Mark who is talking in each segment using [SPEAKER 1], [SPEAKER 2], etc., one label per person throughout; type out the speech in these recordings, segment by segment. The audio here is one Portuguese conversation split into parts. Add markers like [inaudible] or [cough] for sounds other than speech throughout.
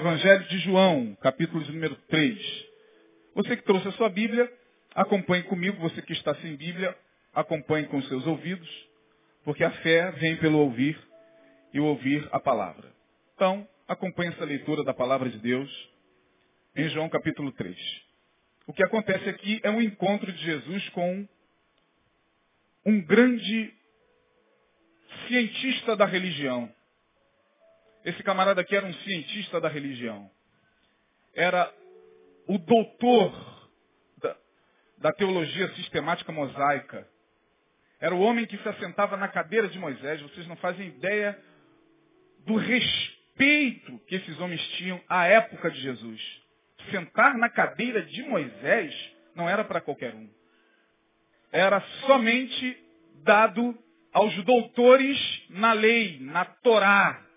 [SPEAKER 1] Evangelho de João, capítulo de número 3. Você que trouxe a sua Bíblia, acompanhe comigo. Você que está sem Bíblia, acompanhe com seus ouvidos. Porque a fé vem pelo ouvir e o ouvir a palavra. Então, acompanhe essa leitura da palavra de Deus em João capítulo 3. O que acontece aqui é um encontro de Jesus com um grande cientista da religião. Esse camarada aqui era um cientista da religião. Era o doutor da, da teologia sistemática mosaica. Era o homem que se assentava na cadeira de Moisés. Vocês não fazem ideia do respeito que esses homens tinham à época de Jesus. Sentar na cadeira de Moisés não era para qualquer um. Era somente dado aos doutores na lei, na Torá.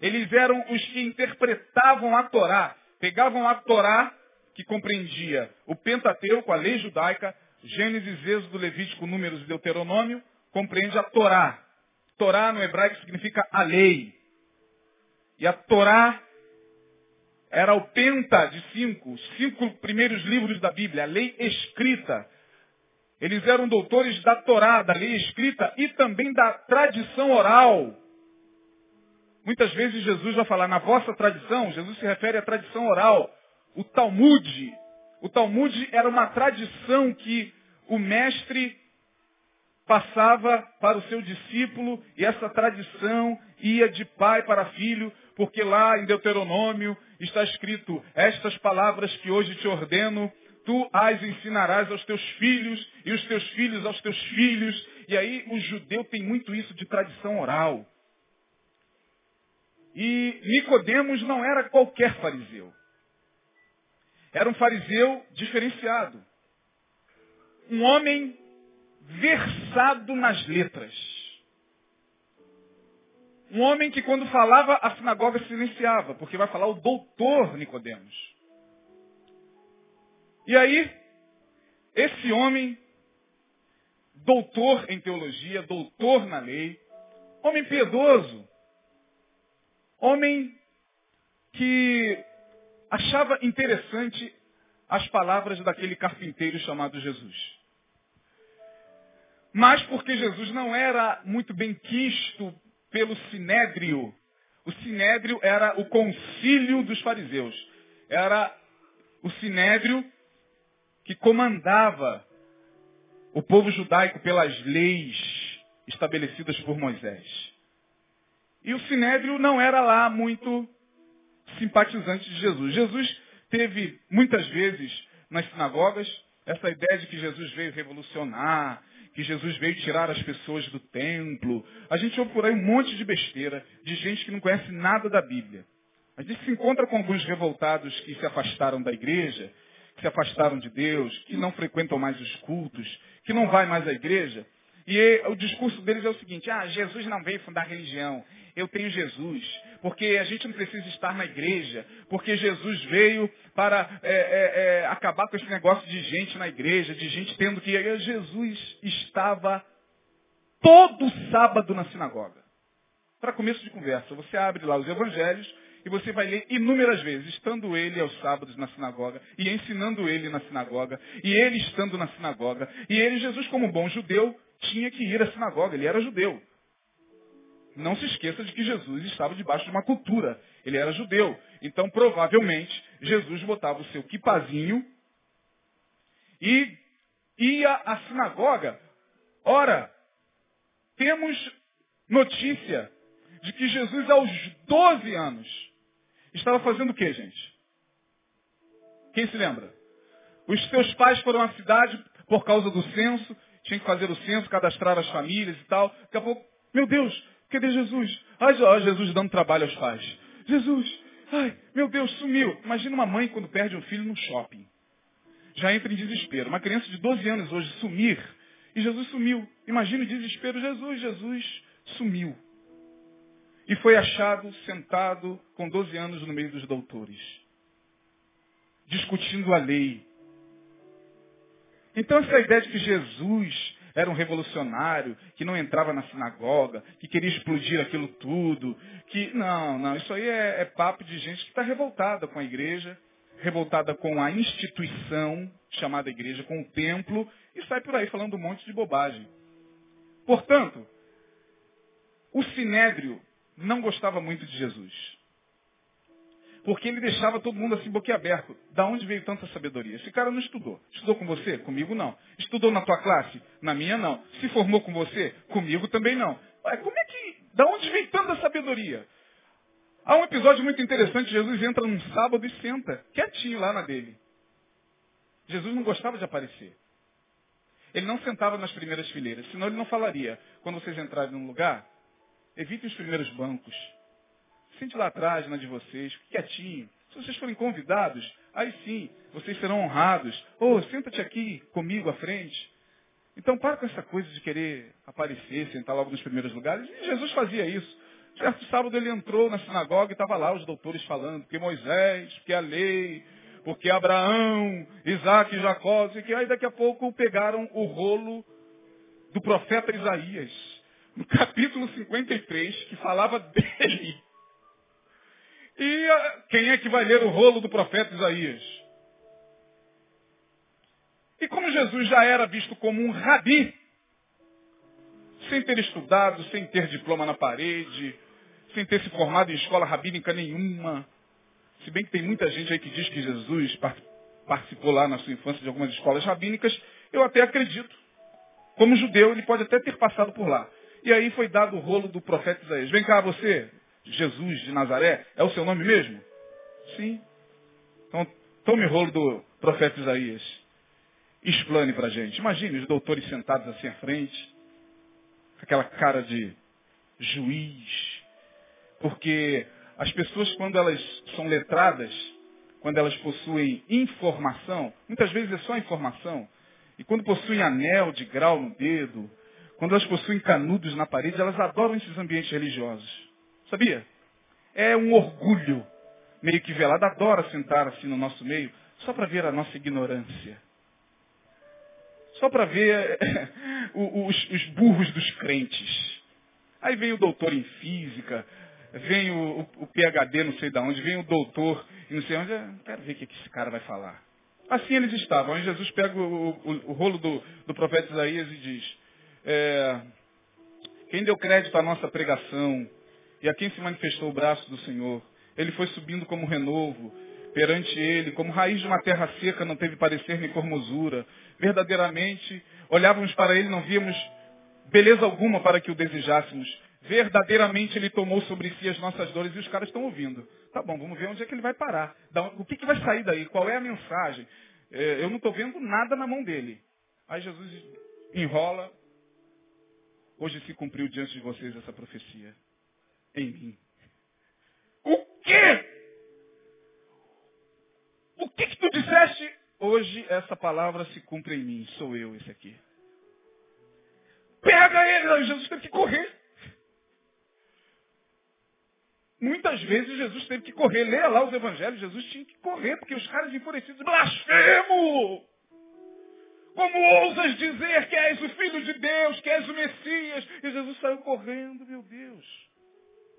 [SPEAKER 1] Eles eram os que interpretavam a Torá. Pegavam a Torá, que compreendia o Pentateuco, a lei judaica, Gênesis, Êxodo, Levítico, Números e Deuteronômio, compreende a Torá. Torá no hebraico significa a lei. E a Torá era o penta de cinco, os cinco primeiros livros da Bíblia, a lei escrita. Eles eram doutores da Torá, da lei escrita e também da tradição oral. Muitas vezes Jesus vai falar na vossa tradição, Jesus se refere à tradição oral, o Talmud. O Talmud era uma tradição que o mestre passava para o seu discípulo e essa tradição ia de pai para filho, porque lá em Deuteronômio está escrito estas palavras que hoje te ordeno, tu as ensinarás aos teus filhos e os teus filhos aos teus filhos. E aí o judeu tem muito isso de tradição oral. E Nicodemos não era qualquer fariseu. Era um fariseu diferenciado. Um homem versado nas letras. Um homem que quando falava, a sinagoga silenciava, porque vai falar o doutor Nicodemos. E aí, esse homem, doutor em teologia, doutor na lei, homem piedoso, homem que achava interessante as palavras daquele carpinteiro chamado Jesus. Mas porque Jesus não era muito bem quisto pelo sinédrio. O sinédrio era o concílio dos fariseus. Era o sinédrio que comandava o povo judaico pelas leis estabelecidas por Moisés. E o sinédrio não era lá muito simpatizante de Jesus. Jesus teve muitas vezes nas sinagogas essa ideia de que Jesus veio revolucionar, que Jesus veio tirar as pessoas do templo. A gente ouve por aí um monte de besteira de gente que não conhece nada da Bíblia. A gente se encontra com alguns revoltados que se afastaram da igreja, que se afastaram de Deus, que não frequentam mais os cultos, que não vai mais à igreja. E o discurso deles é o seguinte, ah, Jesus não veio fundar religião, eu tenho Jesus. Porque a gente não precisa estar na igreja, porque Jesus veio para é, é, é, acabar com esse negócio de gente na igreja, de gente tendo que. Jesus estava todo sábado na sinagoga. Para começo de conversa, você abre lá os evangelhos e você vai ler inúmeras vezes, estando ele aos sábados na sinagoga, e ensinando ele na sinagoga, e ele estando na sinagoga, e ele, Jesus, como bom judeu, tinha que ir à sinagoga, ele era judeu. Não se esqueça de que Jesus estava debaixo de uma cultura. Ele era judeu. Então, provavelmente, Jesus botava o seu quipazinho e ia à sinagoga. Ora, temos notícia de que Jesus, aos 12 anos, estava fazendo o que, gente? Quem se lembra? Os seus pais foram à cidade por causa do censo, tinha que fazer o censo, cadastrar as famílias e tal. Daqui a pouco, meu Deus, cadê Jesus? Ai, Jesus dando trabalho aos pais. Jesus, ai, meu Deus, sumiu. Imagina uma mãe quando perde um filho no shopping. Já entra em desespero. Uma criança de 12 anos hoje sumir, e Jesus sumiu. Imagina o desespero, Jesus, Jesus sumiu. e foi achado sentado com 12 anos no meio dos doutores, discutindo a lei. Então essa ideia de que Jesus era um revolucionário, que não entrava na sinagoga, que queria explodir aquilo tudo, que não, não, isso aí é, é papo de gente que está revoltada com a igreja, revoltada com a instituição chamada igreja, com o templo, e sai por aí falando um monte de bobagem. Portanto, o sinédrio não gostava muito de Jesus. Porque ele deixava todo mundo assim boquiaberto. Da onde veio tanta sabedoria? Esse cara não estudou. Estudou com você? Comigo não. Estudou na tua classe? Na minha não. Se formou com você? Comigo também não. Ué, como é que. Da onde veio tanta sabedoria? Há um episódio muito interessante, Jesus entra num sábado e senta, quietinho lá na dele. Jesus não gostava de aparecer. Ele não sentava nas primeiras fileiras, senão ele não falaria. Quando vocês entrarem num lugar, evitem os primeiros bancos. Sente lá atrás, na de vocês, quietinho. Se vocês forem convidados, aí sim, vocês serão honrados. Oh, senta-te aqui comigo à frente. Então, para com essa coisa de querer aparecer, sentar logo nos primeiros lugares. E Jesus fazia isso. Certo sábado ele entrou na sinagoga e estava lá os doutores falando, porque Moisés, porque a lei, porque Abraão, Isaac e Jacó, e que aí daqui a pouco pegaram o rolo do profeta Isaías, no capítulo 53, que falava [laughs] dele. E ah, quem é que vai ler o rolo do profeta Isaías? E como Jesus já era visto como um rabi, sem ter estudado, sem ter diploma na parede, sem ter se formado em escola rabínica nenhuma, se bem que tem muita gente aí que diz que Jesus participou lá na sua infância de algumas escolas rabínicas, eu até acredito. Como judeu, ele pode até ter passado por lá. E aí foi dado o rolo do profeta Isaías. Vem cá você, Jesus de Nazaré, é o seu nome mesmo? Sim. Então, tome rolo do profeta Isaías. Explane para a gente. Imagine os doutores sentados assim à frente, aquela cara de juiz. Porque as pessoas, quando elas são letradas, quando elas possuem informação, muitas vezes é só informação, e quando possuem anel de grau no dedo, quando elas possuem canudos na parede, elas adoram esses ambientes religiosos. Sabia? É um orgulho meio que velado. Adora sentar assim no nosso meio só para ver a nossa ignorância. Só para ver [laughs] os, os, burros dos crentes. Aí vem o doutor em física, vem o, o, o PHD não sei de onde, vem o doutor e não sei onde. Quero ver o que esse cara vai falar. Assim eles estavam. Aí Jesus pega o, o rolo do, do profeta Isaías e diz, é, quem deu crédito à nossa pregação, e a quem se manifestou o braço do Senhor. Ele foi subindo como renovo perante ele, como raiz de uma terra seca, não teve parecer nem formosura. Verdadeiramente, olhávamos para ele, não víamos beleza alguma para que o desejássemos. Verdadeiramente ele tomou sobre si as nossas dores e os caras estão ouvindo. Tá bom, vamos ver onde é que ele vai parar. O que, que vai sair daí? Qual é a mensagem? É, eu não estou vendo nada na mão dele. Aí Jesus enrola. Hoje se cumpriu diante de vocês essa profecia em mim. O quê? O que que tu disseste? Hoje essa palavra se cumpre em mim. Sou eu esse aqui. Pega ele. Jesus teve que correr. Muitas vezes Jesus teve que correr. Leia lá os evangelhos. Jesus tinha que correr, porque os caras enfurecidos, blasfemo! Como ousas dizer que és o Filho de Deus, que és o Messias? E Jesus saiu correndo, meu Deus.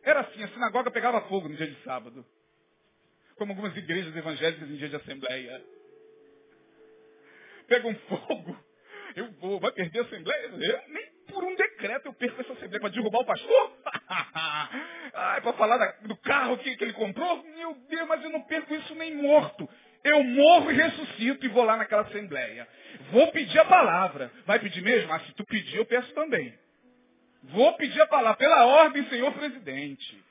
[SPEAKER 1] Era assim, a sinagoga pegava fogo no dia de sábado. Como algumas igrejas evangélicas em dia de assembleia. Pega um fogo. Eu vou, vai perder a assembleia? Eu, nem por um decreto eu perco essa assembleia para derrubar o pastor. [laughs] ah, para falar da, do carro que, que ele comprou? Meu Deus, mas eu não perco isso nem morto. Eu morro e ressuscito e vou lá naquela assembleia. Vou pedir a palavra. Vai pedir mesmo? Ah, se tu pedir, eu peço também. Vou pedir a palavra pela ordem, senhor presidente.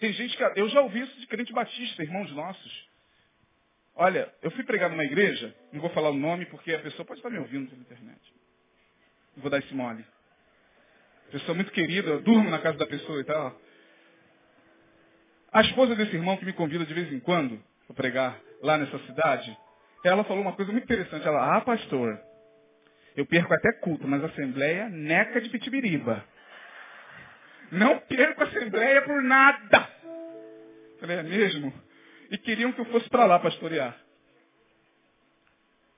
[SPEAKER 1] Tem gente que. Eu já ouvi isso de crente batista, irmãos nossos. Olha, eu fui pregar numa igreja, não vou falar o nome porque a pessoa pode estar me ouvindo pela internet. Não vou dar esse mole. Pessoa muito querida, eu durmo na casa da pessoa e tal. A esposa desse irmão que me convida de vez em quando para pregar lá nessa cidade, ela falou uma coisa muito interessante. Ela, ah, pastor, eu perco até culto, mas a assembleia neca de pitibiriba. Não perco a assembleia por nada. Falei, é mesmo? E queriam que eu fosse para lá pastorear.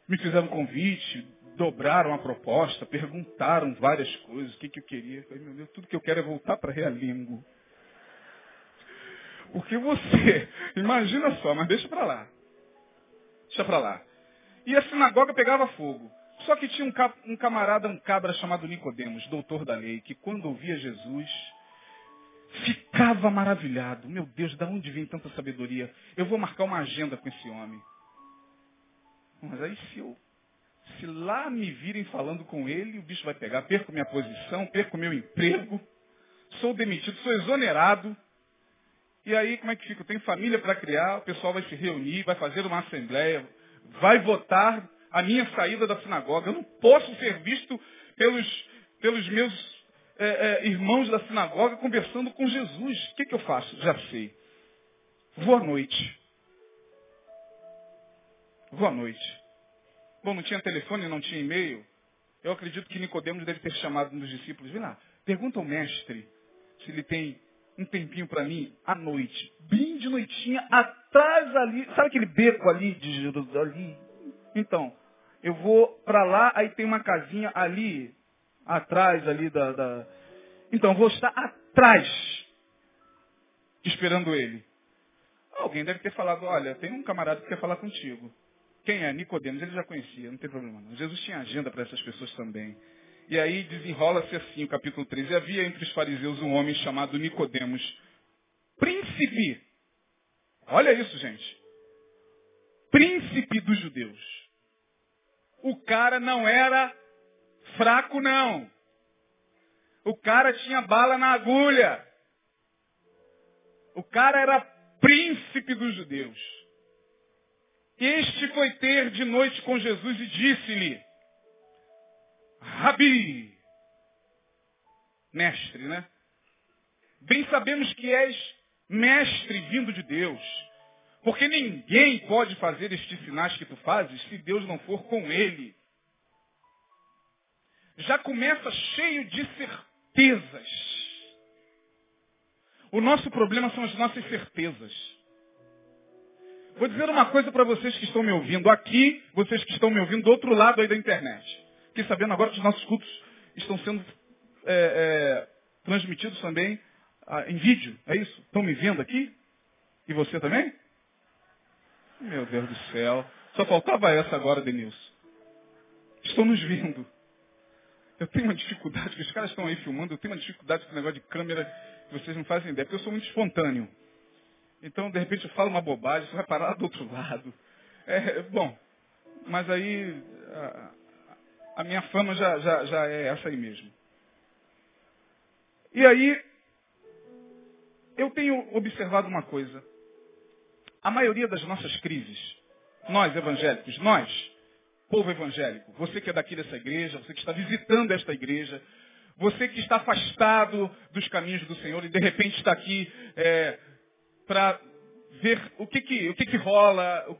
[SPEAKER 1] Me fizeram um convite, dobraram a proposta, perguntaram várias coisas, o que, que eu queria. falei, meu Deus, tudo que eu quero é voltar para Realingo. Porque você, [laughs] imagina só, mas deixa para lá. Deixa para lá. E a sinagoga pegava fogo. Só que tinha um, um camarada, um cabra chamado Nicodemos, doutor da lei, que quando ouvia Jesus, ficava maravilhado. Meu Deus, de onde vem tanta sabedoria? Eu vou marcar uma agenda com esse homem. Mas aí se eu, se lá me virem falando com ele, o bicho vai pegar. Perco minha posição, perco meu emprego, sou demitido, sou exonerado. E aí como é que fica? Eu tenho família para criar, o pessoal vai se reunir, vai fazer uma assembleia, vai votar a minha saída da sinagoga. Eu não posso ser visto pelos, pelos meus é, é, irmãos da sinagoga conversando com Jesus. O que, que eu faço? Já sei. Vou à noite. Vou à noite. Bom, não tinha telefone, não tinha e-mail. Eu acredito que Nicodemos deve ter chamado um dos discípulos. Vem lá, pergunta ao mestre se ele tem um tempinho para mim à noite. Bem de noitinha, atrás ali. Sabe aquele beco ali de Jerusalém? Então, eu vou para lá, aí tem uma casinha ali, atrás ali da, da... Então, vou estar atrás, esperando ele. Alguém deve ter falado, olha, tem um camarada que quer falar contigo. Quem é? Nicodemos, ele já conhecia, não tem problema não. Jesus tinha agenda para essas pessoas também. E aí desenrola-se assim o capítulo 13. E havia entre os fariseus um homem chamado Nicodemos, príncipe. Olha isso, gente. Príncipe dos judeus. O cara não era fraco, não. O cara tinha bala na agulha. O cara era príncipe dos judeus. Este foi ter de noite com Jesus e disse-lhe, Rabi, mestre, né? Bem sabemos que és mestre vindo de Deus. Porque ninguém pode fazer estes sinais que tu fazes se Deus não for com ele. Já começa cheio de certezas. O nosso problema são as nossas certezas. Vou dizer uma coisa para vocês que estão me ouvindo aqui, vocês que estão me ouvindo do outro lado aí da internet. Fiquei sabendo agora que os nossos cultos estão sendo é, é, transmitidos também ah, em vídeo. É isso? Estão me vendo aqui? E você também? Meu Deus do céu. Só faltava essa agora, Denilson. Estão nos vendo. Eu tenho uma dificuldade, que os caras estão aí filmando, eu tenho uma dificuldade com o negócio de câmera que vocês não fazem ideia, porque eu sou muito espontâneo. Então, de repente, eu falo uma bobagem, você vai parar do outro lado. É, bom, mas aí a, a minha fama já, já, já é essa aí mesmo. E aí, eu tenho observado uma coisa. A maioria das nossas crises, nós evangélicos, nós, povo evangélico, você que é daqui dessa igreja, você que está visitando esta igreja, você que está afastado dos caminhos do Senhor e de repente está aqui é, para ver o que que, o que que rola, o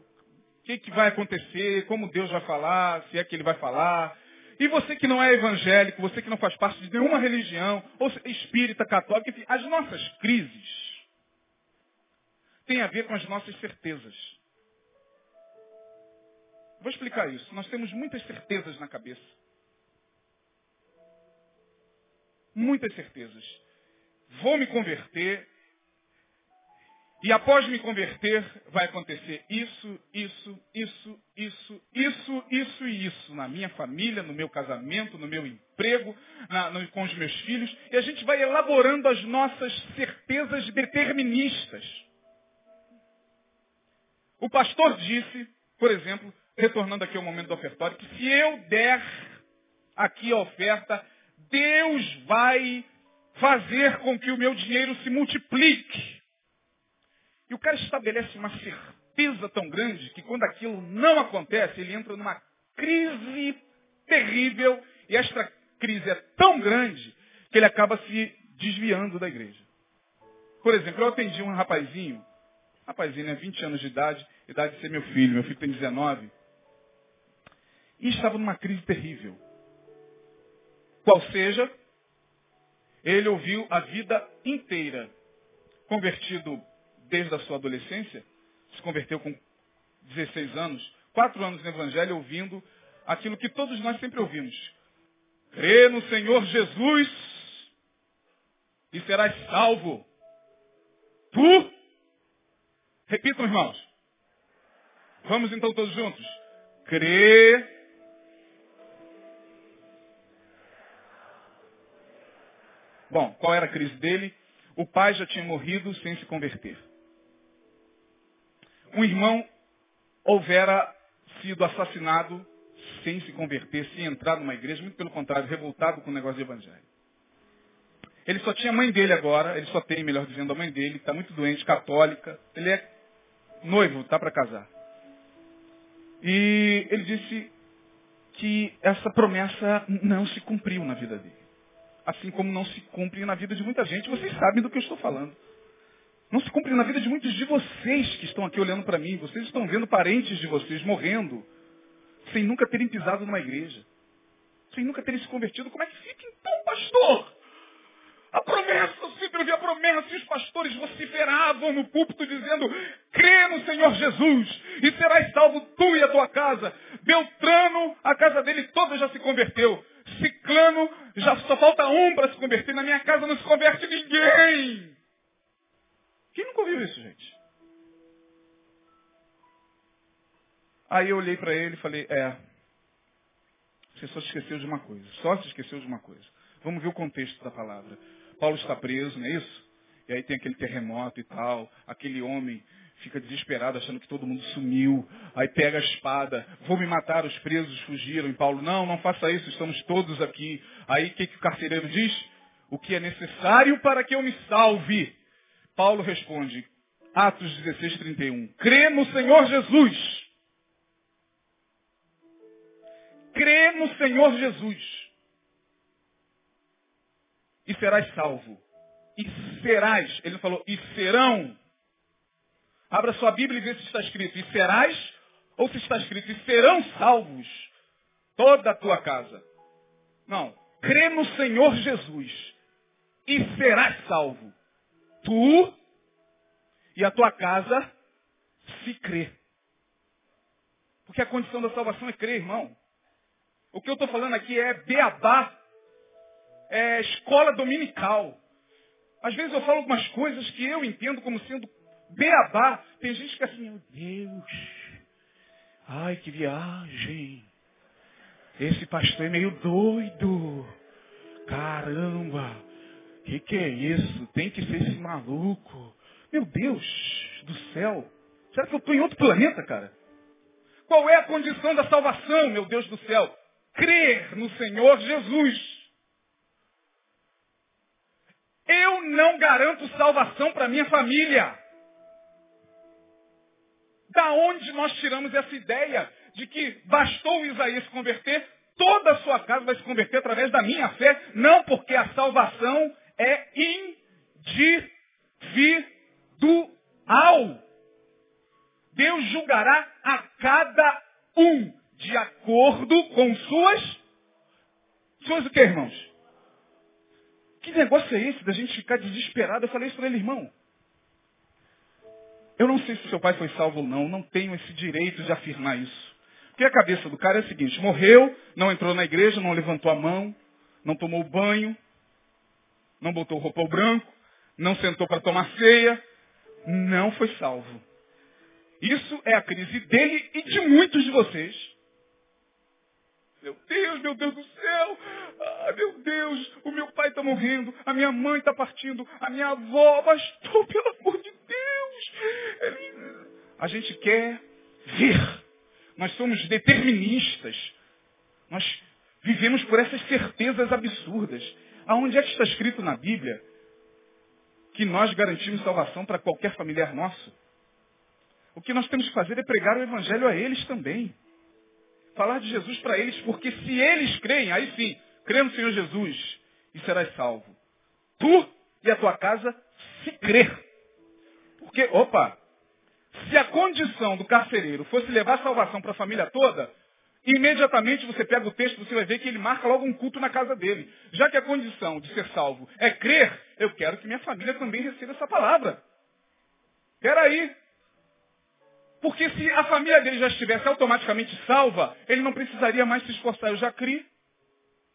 [SPEAKER 1] que que vai acontecer, como Deus vai falar, se é que Ele vai falar. E você que não é evangélico, você que não faz parte de nenhuma religião, ou espírita, católica, enfim, as nossas crises tem a ver com as nossas certezas. Vou explicar isso. Nós temos muitas certezas na cabeça. Muitas certezas. Vou me converter. E após me converter, vai acontecer isso, isso, isso, isso, isso, isso e isso. Na minha família, no meu casamento, no meu emprego, na, no, com os meus filhos. E a gente vai elaborando as nossas certezas deterministas. O pastor disse, por exemplo, retornando aqui ao momento do ofertório, que se eu der aqui a oferta, Deus vai fazer com que o meu dinheiro se multiplique. E o cara estabelece uma certeza tão grande que quando aquilo não acontece, ele entra numa crise terrível e esta crise é tão grande que ele acaba se desviando da igreja. Por exemplo, eu atendi um rapazinho Rapazinho, né? 20 anos de idade, idade de ser meu filho. Meu filho tem 19. E estava numa crise terrível. Qual seja, Ele ouviu a vida inteira. Convertido desde a sua adolescência, se converteu com 16 anos, quatro anos no Evangelho, ouvindo aquilo que todos nós sempre ouvimos. Crê no Senhor Jesus e serás salvo. Tu? Repitam, irmãos. Vamos então todos juntos. Crê. Bom, qual era a crise dele? O pai já tinha morrido sem se converter. Um irmão houvera sido assassinado sem se converter, sem entrar numa igreja, muito pelo contrário, revoltado com o negócio de evangelho. Ele só tinha a mãe dele agora, ele só tem, melhor dizendo, a mãe dele, está muito doente, católica. Ele é noivo, está para casar. E ele disse que essa promessa não se cumpriu na vida dele. Assim como não se cumpre na vida de muita gente. Vocês sabem do que eu estou falando. Não se cumpre na vida de muitos de vocês que estão aqui olhando para mim. Vocês estão vendo parentes de vocês morrendo sem nunca terem pisado numa igreja. Sem nunca terem se convertido. Como é que fica então, pastor? A promessa, sempre ouvi a promessa, e os pastores vociferavam no púlpito dizendo, crê no Senhor Jesus, e serás salvo tu e a tua casa. Beltrano, a casa dele toda já se converteu. Ciclano, já só falta um para se converter. Na minha casa não se converte ninguém. Quem nunca ouviu isso, gente? Aí eu olhei para ele e falei, é, você só se esqueceu de uma coisa. Só se esqueceu de uma coisa. Vamos ver o contexto da palavra. Paulo está preso, não é isso? E aí tem aquele terremoto e tal, aquele homem fica desesperado achando que todo mundo sumiu, aí pega a espada, vou me matar, os presos fugiram, e Paulo, não, não faça isso, estamos todos aqui. Aí o que, que o carcereiro diz? O que é necessário para que eu me salve? Paulo responde, Atos 16, 31, crê no Senhor Jesus. Crê no Senhor Jesus e serás salvo. E serás, ele falou, e serão. Abra sua Bíblia e vê se está escrito, e serás, ou se está escrito, e serão salvos toda a tua casa. Não, crê no Senhor Jesus e serás salvo. Tu e a tua casa, se crê. Porque a condição da salvação é crer, irmão. O que eu estou falando aqui é beabá é, escola dominical. Às vezes eu falo algumas coisas que eu entendo como sendo beabá. Tem gente que é assim, meu Deus, ai que viagem. Esse pastor é meio doido. Caramba, que que é isso? Tem que ser esse maluco. Meu Deus do céu. Será que eu estou em outro planeta, cara? Qual é a condição da salvação, meu Deus do céu? Crer no Senhor Jesus. Eu não garanto salvação para minha família. Da onde nós tiramos essa ideia de que bastou Isaías se converter, toda a sua casa vai se converter através da minha fé? Não, porque a salvação é individual. Deus julgará a cada um de acordo com suas. Suas o que, irmãos? Que negócio é esse da gente ficar desesperado? Eu falei isso para ele, irmão. Eu não sei se seu pai foi salvo ou não, não tenho esse direito de afirmar isso. Porque a cabeça do cara é a seguinte, morreu, não entrou na igreja, não levantou a mão, não tomou banho, não botou roupa branco, não sentou para tomar ceia, não foi salvo. Isso é a crise dele e de muitos de vocês. Meu Deus, meu Deus do céu. Ah, meu Deus, o meu pai está morrendo, a minha mãe está partindo, a minha avó, mas tu, [laughs] pelo amor de Deus. A gente quer ver. Nós somos deterministas. Nós vivemos por essas certezas absurdas. Aonde é que está escrito na Bíblia que nós garantimos salvação para qualquer familiar nosso? O que nós temos que fazer é pregar o Evangelho a eles também falar de Jesus para eles, porque se eles creem, aí sim, crê no Senhor Jesus e serás salvo. Tu e a tua casa, se crer. Porque, opa, se a condição do carcereiro fosse levar salvação para a família toda, imediatamente você pega o texto, você vai ver que ele marca logo um culto na casa dele. Já que a condição de ser salvo é crer, eu quero que minha família também receba essa palavra. Peraí. Porque se a família dele já estivesse automaticamente salva, ele não precisaria mais se esforçar. Eu já criei.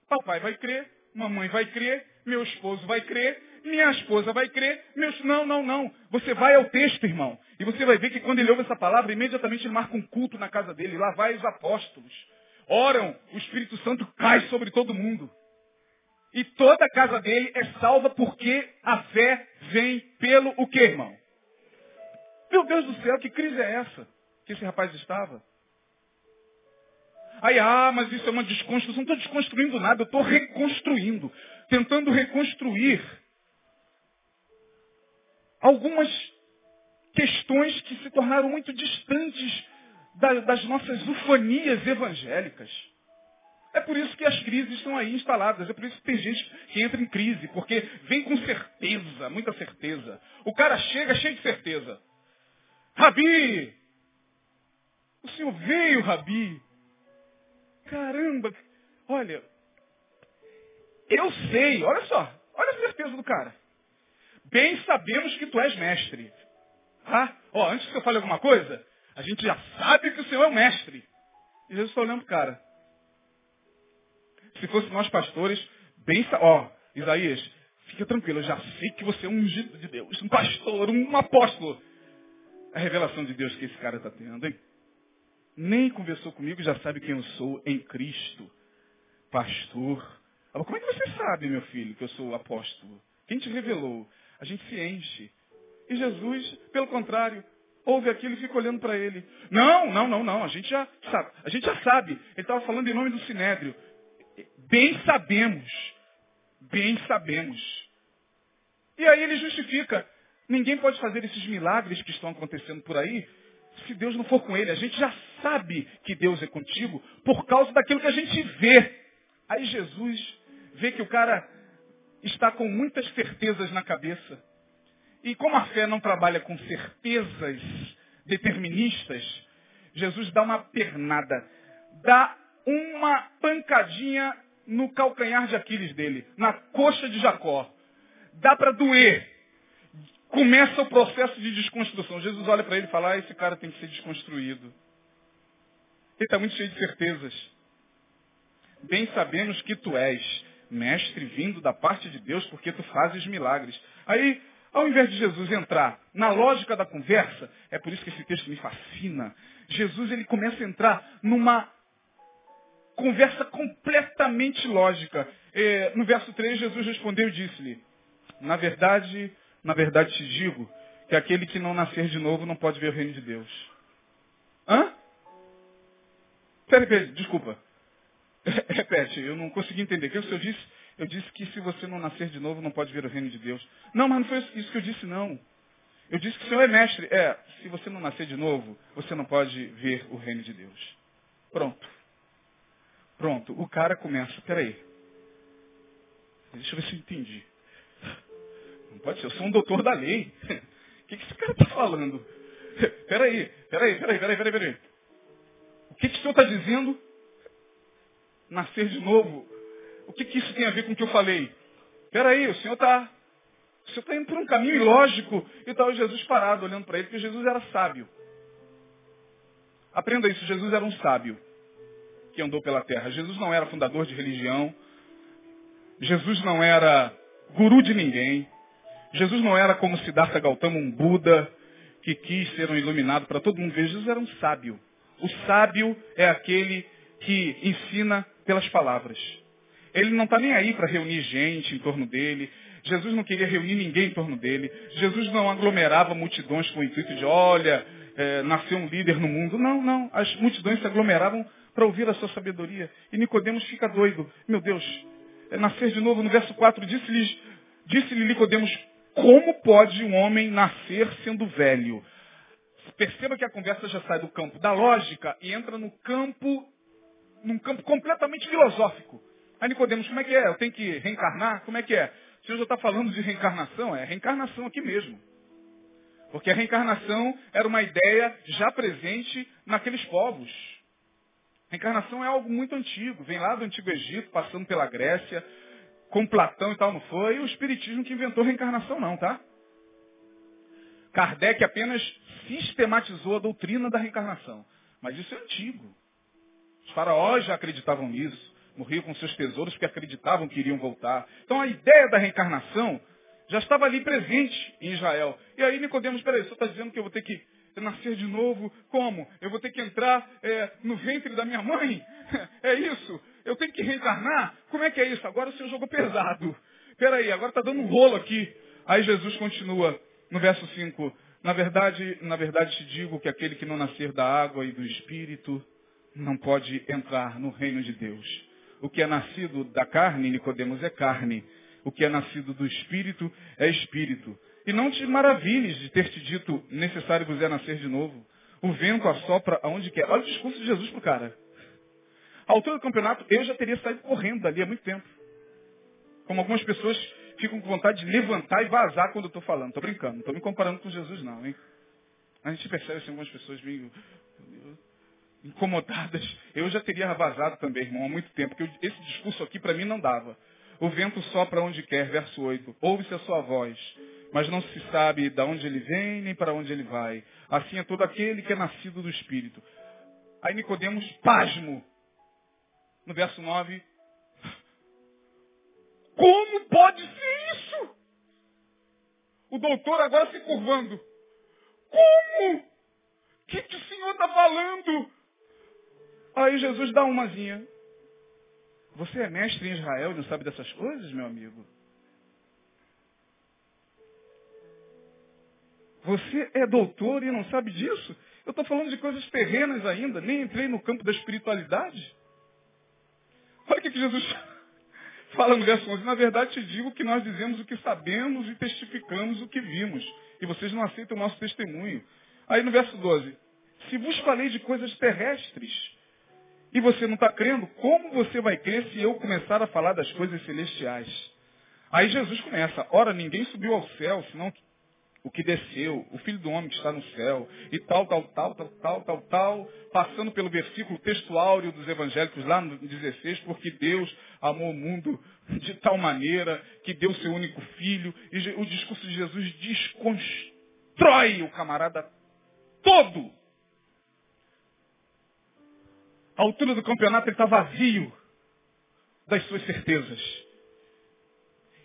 [SPEAKER 1] Papai vai crer, mamãe vai crer, meu esposo vai crer, minha esposa vai crer, meus... Não, não, não. Você vai ao texto, irmão. E você vai ver que quando ele ouve essa palavra, imediatamente ele marca um culto na casa dele. Lá vai os apóstolos. Oram, o Espírito Santo cai sobre todo mundo. E toda a casa dele é salva porque a fé vem pelo o quê, irmão? Meu Deus do céu, que crise é essa que esse rapaz estava? Aí, ah, mas isso é uma desconstrução. Não estou desconstruindo nada, eu estou reconstruindo. Tentando reconstruir algumas questões que se tornaram muito distantes das nossas ufanias evangélicas. É por isso que as crises estão aí instaladas. É por isso que tem gente que entra em crise, porque vem com certeza, muita certeza. O cara chega cheio de certeza. Rabi! O senhor veio, Rabi! Caramba! Olha, eu sei, olha só, olha a certeza do cara. Bem sabemos que tu és mestre. Ah, ó, antes que eu fale alguma coisa, a gente já sabe que o Senhor é o mestre. E Jesus está olhando cara. Se fosse nós pastores, bem, ó, Isaías, fica tranquilo, eu já sei que você é um ungido de Deus, um pastor, um apóstolo. A revelação de Deus que esse cara está tendo, hein? Nem conversou comigo, já sabe quem eu sou em Cristo. Pastor. Como é que você sabe, meu filho, que eu sou apóstolo? Quem te revelou? A gente se enche. E Jesus, pelo contrário, ouve aquilo e fica olhando para ele. Não, não, não, não. A gente já sabe. A gente já sabe. Ele estava falando em nome do Sinédrio. Bem sabemos. Bem sabemos. E aí ele justifica. Ninguém pode fazer esses milagres que estão acontecendo por aí se Deus não for com ele. A gente já sabe que Deus é contigo por causa daquilo que a gente vê. Aí Jesus vê que o cara está com muitas certezas na cabeça. E como a fé não trabalha com certezas deterministas, Jesus dá uma pernada, dá uma pancadinha no calcanhar de Aquiles dele, na coxa de Jacó. Dá para doer. Começa o processo de desconstrução. Jesus olha para ele e fala, ah, esse cara tem que ser desconstruído. Ele está muito cheio de certezas. Bem sabemos que tu és mestre vindo da parte de Deus, porque tu fazes milagres. Aí, ao invés de Jesus entrar na lógica da conversa, é por isso que esse texto me fascina. Jesus ele começa a entrar numa conversa completamente lógica. No verso 3, Jesus respondeu e disse-lhe, na verdade, na verdade te digo, que aquele que não nascer de novo não pode ver o reino de Deus. Hã? Peraí, peraí, desculpa. [laughs] Repete, eu não consegui entender. O que o senhor disse? Eu disse que se você não nascer de novo, não pode ver o reino de Deus. Não, mas não foi isso que eu disse, não. Eu disse que o senhor é mestre. É, se você não nascer de novo, você não pode ver o reino de Deus. Pronto. Pronto. O cara começa, peraí. Deixa eu ver se eu entendi. Não pode ser, eu sou um doutor da lei. [laughs] O que, que esse cara está falando? Peraí, peraí, peraí, peraí, peraí, peraí. O que, que o senhor está dizendo? Nascer de novo. O que, que isso tem a ver com o que eu falei? Peraí, o senhor está o senhor está indo por um caminho ilógico. E estava Jesus parado, olhando para ele, porque Jesus era sábio. Aprenda isso, Jesus era um sábio que andou pela terra. Jesus não era fundador de religião. Jesus não era guru de ninguém. Jesus não era como Siddhartha Gautama, um Buda que quis ser um iluminado para todo mundo ver. Jesus era um sábio. O sábio é aquele que ensina pelas palavras. Ele não está nem aí para reunir gente em torno dele. Jesus não queria reunir ninguém em torno dele. Jesus não aglomerava multidões com o intuito de, olha, é, nasceu um líder no mundo. Não, não. As multidões se aglomeravam para ouvir a sua sabedoria. E Nicodemos fica doido. Meu Deus, é nascer de novo. No verso 4, disse-lhe disse Nicodemos, como pode um homem nascer sendo velho? Perceba que a conversa já sai do campo da lógica e entra no campo num campo completamente filosófico. Aí Nicodemos, como é que é? Eu tenho que reencarnar? Como é que é? O Senhor já está falando de reencarnação? É reencarnação aqui mesmo. Porque a reencarnação era uma ideia já presente naqueles povos. A encarnação é algo muito antigo, vem lá do Antigo Egito, passando pela Grécia, com Platão e tal, não foi o Espiritismo que inventou reencarnação, não, tá? Kardec apenas sistematizou a doutrina da reencarnação. Mas isso é antigo. Os faraós já acreditavam nisso. Morriam com seus tesouros porque acreditavam que iriam voltar. Então a ideia da reencarnação já estava ali presente em Israel. E aí Nicodemos, peraí, você está dizendo que eu vou ter que nascer de novo? Como? Eu vou ter que entrar é, no ventre da minha mãe? [laughs] É isso? Eu tenho que reencarnar? Como é que é isso? Agora o senhor jogou pesado. Peraí, agora está dando um rolo aqui. Aí Jesus continua no verso 5. Na verdade, na verdade te digo que aquele que não nascer da água e do Espírito não pode entrar no reino de Deus. O que é nascido da carne, Nicodemos, é carne. O que é nascido do Espírito é Espírito. E não te maravilhes de ter te dito, necessário vos é nascer de novo. O vento assopra aonde quer. Olha o discurso de Jesus pro cara. A altura do campeonato, eu já teria saído correndo dali há muito tempo. Como algumas pessoas ficam com vontade de levantar e vazar quando eu estou falando. Estou brincando, não estou me comparando com Jesus não, hein? A gente percebe assim, algumas pessoas meio incomodadas. Eu já teria vazado também, irmão, há muito tempo, porque esse discurso aqui para mim não dava. O vento sopra onde quer, verso 8. Ouve-se a sua voz, mas não se sabe de onde ele vem nem para onde ele vai. Assim é todo aquele que é nascido do Espírito. Aí Nicodemos, pasmo. No verso 9. Como pode ser isso? O doutor agora se curvando. Como? O que, que o senhor está falando? Aí Jesus dá umazinha. Você é mestre em Israel e não sabe dessas coisas, meu amigo? Você é doutor e não sabe disso? Eu estou falando de coisas terrenas ainda, nem entrei no campo da espiritualidade. Olha o que, Jesus [laughs] fala no verso 11. Na verdade, te digo que nós dizemos o que sabemos e testificamos o que vimos. E vocês não aceitam o nosso testemunho. Aí no verso 12. Se vos falei de coisas terrestres e você não está crendo, como você vai crer se eu começar a falar das coisas celestiais? Aí Jesus começa. Ora, ninguém subiu ao céu, senão o que desceu, o Filho do Homem que está no céu, e tal, tal, tal, tal, tal, tal, tal, passando pelo versículo textuário dos evangélicos lá no 16, porque Deus amou o mundo de tal maneira que deu seu único filho, e o discurso de Jesus desconstrói o camarada todo. A altura do campeonato ele está vazio das suas certezas.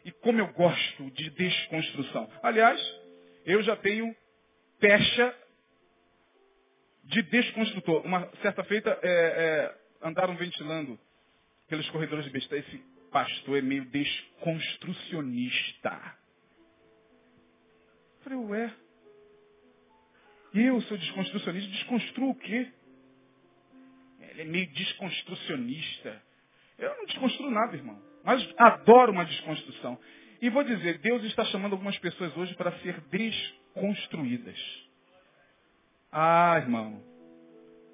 [SPEAKER 1] E como eu gosto de desconstrução. Aliás, eu já tenho pecha de desconstrutor. Uma certa feita, é, é, andaram ventilando pelos corredores de besta. Esse pastor é meio desconstrucionista. Eu falei, ué. Eu sou desconstrucionista, desconstruo o quê? É meio desconstrucionista. Eu não desconstruo nada, irmão. Mas adoro uma desconstrução. E vou dizer, Deus está chamando algumas pessoas hoje para ser desconstruídas. Ah, irmão,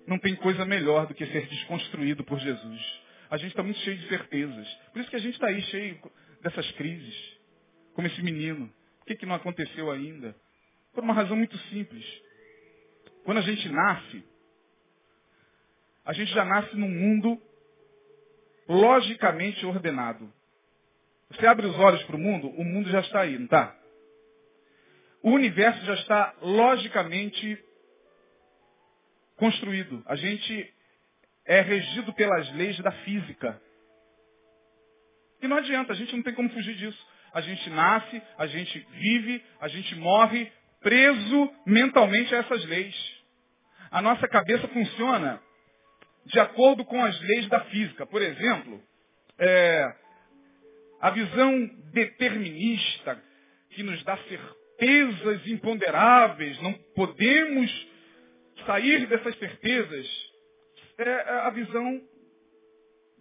[SPEAKER 1] não tem coisa melhor do que ser desconstruído por Jesus. A gente está muito cheio de certezas. Por isso que a gente está aí cheio dessas crises. Como esse menino. Por que, que não aconteceu ainda? Por uma razão muito simples. Quando a gente nasce, a gente já nasce num mundo logicamente ordenado. Você abre os olhos para o mundo, o mundo já está aí, não está? O universo já está logicamente construído. A gente é regido pelas leis da física. E não adianta, a gente não tem como fugir disso. A gente nasce, a gente vive, a gente morre preso mentalmente a essas leis. A nossa cabeça funciona de acordo com as leis da física. Por exemplo, é, a visão determinista que nos dá certezas imponderáveis, não podemos sair dessas certezas, é a visão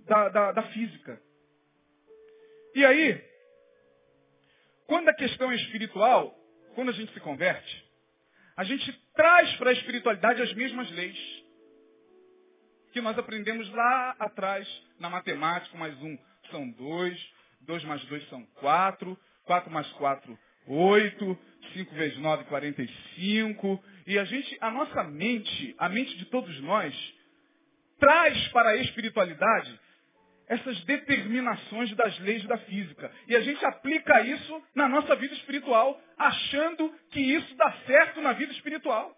[SPEAKER 1] da, da, da física. E aí, quando a questão é espiritual, quando a gente se converte, a gente traz para a espiritualidade as mesmas leis que nós aprendemos lá atrás na matemática, mais um são dois, 2 mais 2 são 4, 4 mais 4, 8, 5 vezes 9, 45. E a gente, a nossa mente, a mente de todos nós, traz para a espiritualidade essas determinações das leis da física. E a gente aplica isso na nossa vida espiritual, achando que isso dá certo na vida espiritual.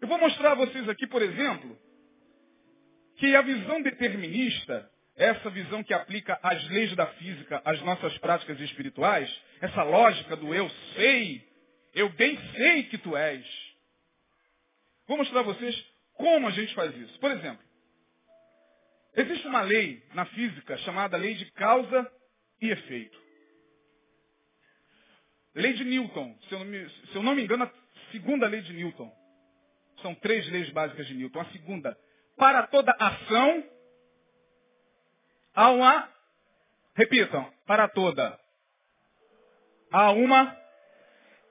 [SPEAKER 1] Eu vou mostrar a vocês aqui, por exemplo, que a visão determinista, essa visão que aplica as leis da física às nossas práticas espirituais, essa lógica do eu sei, eu bem sei que tu és. Vou mostrar a vocês como a gente faz isso. Por exemplo, existe uma lei na física chamada lei de causa e efeito. Lei de Newton, se eu não me, eu não me engano, a segunda lei de Newton. São três leis básicas de Newton. A segunda, para toda ação, há uma, repitam, para toda, há uma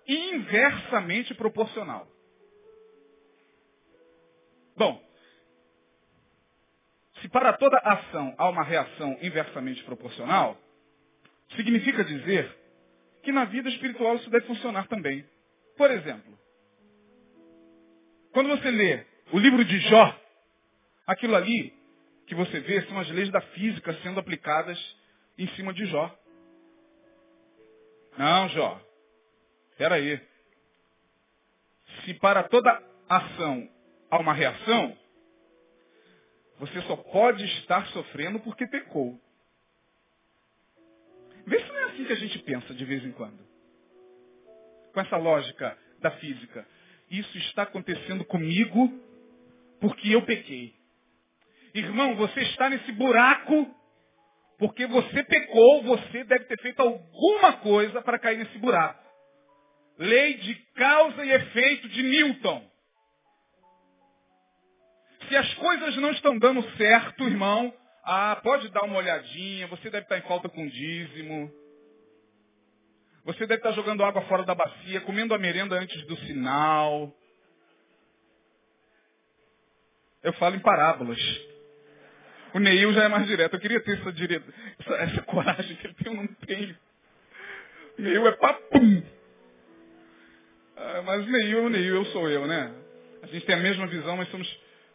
[SPEAKER 1] inversamente proporcional. Bom, se para toda ação há uma reação inversamente proporcional, significa dizer que na vida espiritual isso deve funcionar também. Por exemplo, quando você lê o livro de Jó, aquilo ali que você vê são as leis da física sendo aplicadas em cima de Jó. Não, Jó. Espera aí. Se para toda ação há uma reação, você só pode estar sofrendo porque pecou. Vê se não é assim que a gente pensa de vez em quando. Com essa lógica da física isso está acontecendo comigo porque eu pequei. Irmão, você está nesse buraco porque você pecou, você deve ter feito alguma coisa para cair nesse buraco. Lei de causa e efeito de Newton. Se as coisas não estão dando certo, irmão, ah, pode dar uma olhadinha, você deve estar em falta com dízimo. Você deve estar jogando água fora da bacia, comendo a merenda antes do sinal. Eu falo em parábolas. O Neil já é mais direto. Eu queria ter essa, dire... essa, essa coragem que ele tem, eu não tenho. O Neil é papum. Ah, mas o Neil é o Neil, eu sou eu, né? A gente tem a mesma visão, mas somos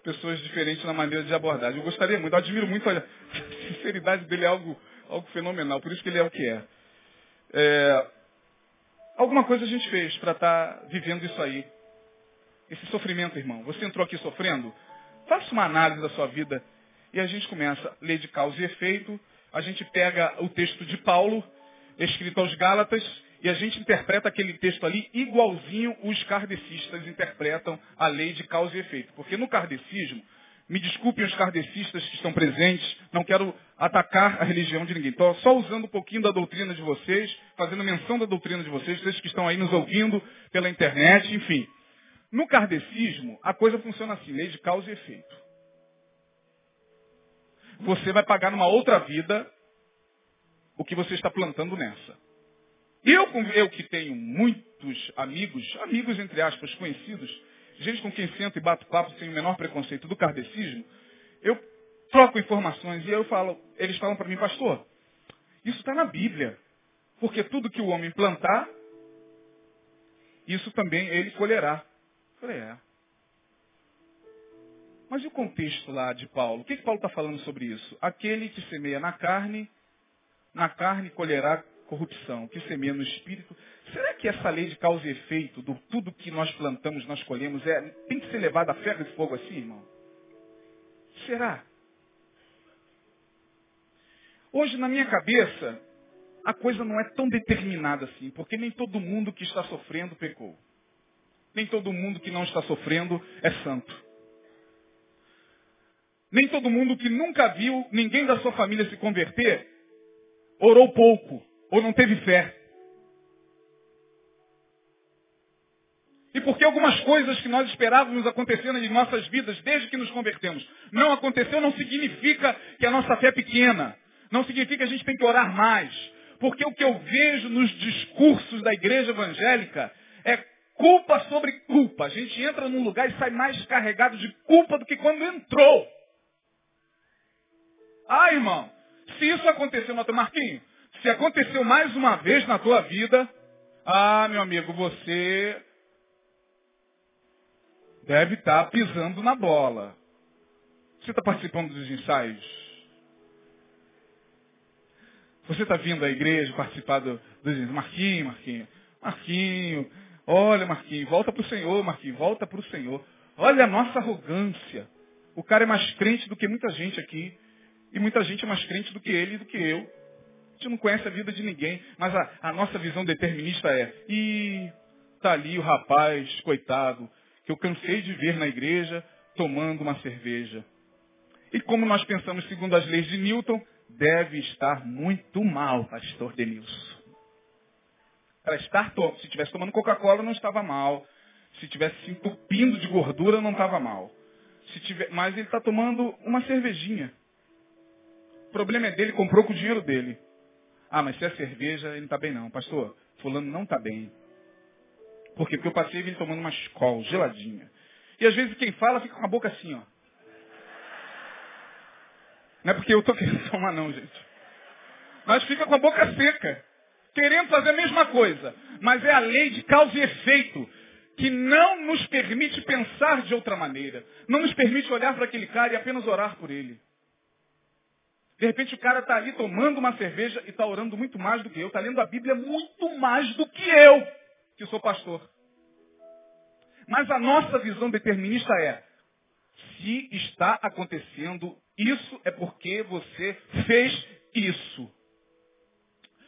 [SPEAKER 1] pessoas diferentes na maneira de abordagem. Eu gostaria muito, eu admiro muito, olha, a [laughs] sinceridade dele é algo, algo fenomenal, por isso que ele é o que é. é Alguma coisa a gente fez para estar tá vivendo isso aí. Esse sofrimento, irmão. Você entrou aqui sofrendo? Faça uma análise da sua vida e a gente começa lei de causa e efeito. A gente pega o texto de Paulo, escrito aos Gálatas, e a gente interpreta aquele texto ali igualzinho os kardecistas interpretam a lei de causa e efeito. Porque no kardecismo, me desculpem os kardecistas que estão presentes, não quero atacar a religião de ninguém. Estou só usando um pouquinho da doutrina de vocês, fazendo menção da doutrina de vocês, vocês que estão aí nos ouvindo pela internet, enfim. No kardecismo, a coisa funciona assim, lei de causa e efeito. Você vai pagar numa outra vida o que você está plantando nessa. Eu, eu que tenho muitos amigos, amigos entre aspas, conhecidos, gente com quem sento e bato papo sem o menor preconceito do kardecismo, eu troco informações e eu falo, eles falam para mim, pastor, isso está na Bíblia. Porque tudo que o homem plantar, isso também ele colherá. Eu falei, é. Mas e o contexto lá de Paulo? O que, que Paulo está falando sobre isso? Aquele que semeia na carne, na carne colherá corrupção, que semeia no espírito. Será que essa lei de causa e efeito, do tudo que nós plantamos, nós colhemos, é, tem que ser levada a ferro e fogo assim, irmão? Será? Hoje, na minha cabeça, a coisa não é tão determinada assim, porque nem todo mundo que está sofrendo pecou. Nem todo mundo que não está sofrendo é santo. Nem todo mundo que nunca viu ninguém da sua família se converter orou pouco ou não teve fé. E porque algumas coisas que nós esperávamos acontecendo em nossas vidas desde que nos convertemos não aconteceu, não significa que a nossa fé é pequena. Não significa que a gente tem que orar mais. Porque o que eu vejo nos discursos da igreja evangélica é culpa sobre culpa. A gente entra num lugar e sai mais carregado de culpa do que quando entrou. Ah, irmão, se isso aconteceu no Marquinhos, se aconteceu mais uma vez na tua vida, ah, meu amigo, você deve estar tá pisando na bola. Você está participando dos ensaios? Você está vindo à igreja participar do, ensaios? Marquinho, Marquinho. Marquinho. Olha, Marquinho, volta para o Senhor, Marquinho, volta para o Senhor. Olha a nossa arrogância. O cara é mais crente do que muita gente aqui. E muita gente é mais crente do que ele e do que eu. A gente não conhece a vida de ninguém. Mas a, a nossa visão determinista é, e tá ali o rapaz, coitado, que eu cansei de ver na igreja tomando uma cerveja. E como nós pensamos segundo as leis de Newton, deve estar muito mal, pastor Denilson. Para estar, se estivesse tomando Coca-Cola, não estava mal. Se estivesse se entupindo de gordura, não estava mal. Se tiver, mas ele está tomando uma cervejinha. O problema é dele, comprou com o dinheiro dele. Ah, mas se é cerveja, ele não está bem não. Pastor, fulano não está bem. Por quê? Porque eu passei ele tomando uma escola geladinha. E às vezes quem fala fica com a boca assim, ó. Não é porque eu estou [laughs] querendo tomar não, gente. Mas fica com a boca seca. Querendo fazer a mesma coisa. Mas é a lei de causa e efeito que não nos permite pensar de outra maneira. Não nos permite olhar para aquele cara e apenas orar por ele. De repente o cara está ali tomando uma cerveja e está orando muito mais do que eu, está lendo a Bíblia muito mais do que eu, que sou pastor. Mas a nossa visão determinista é, se está acontecendo isso, é porque você fez isso.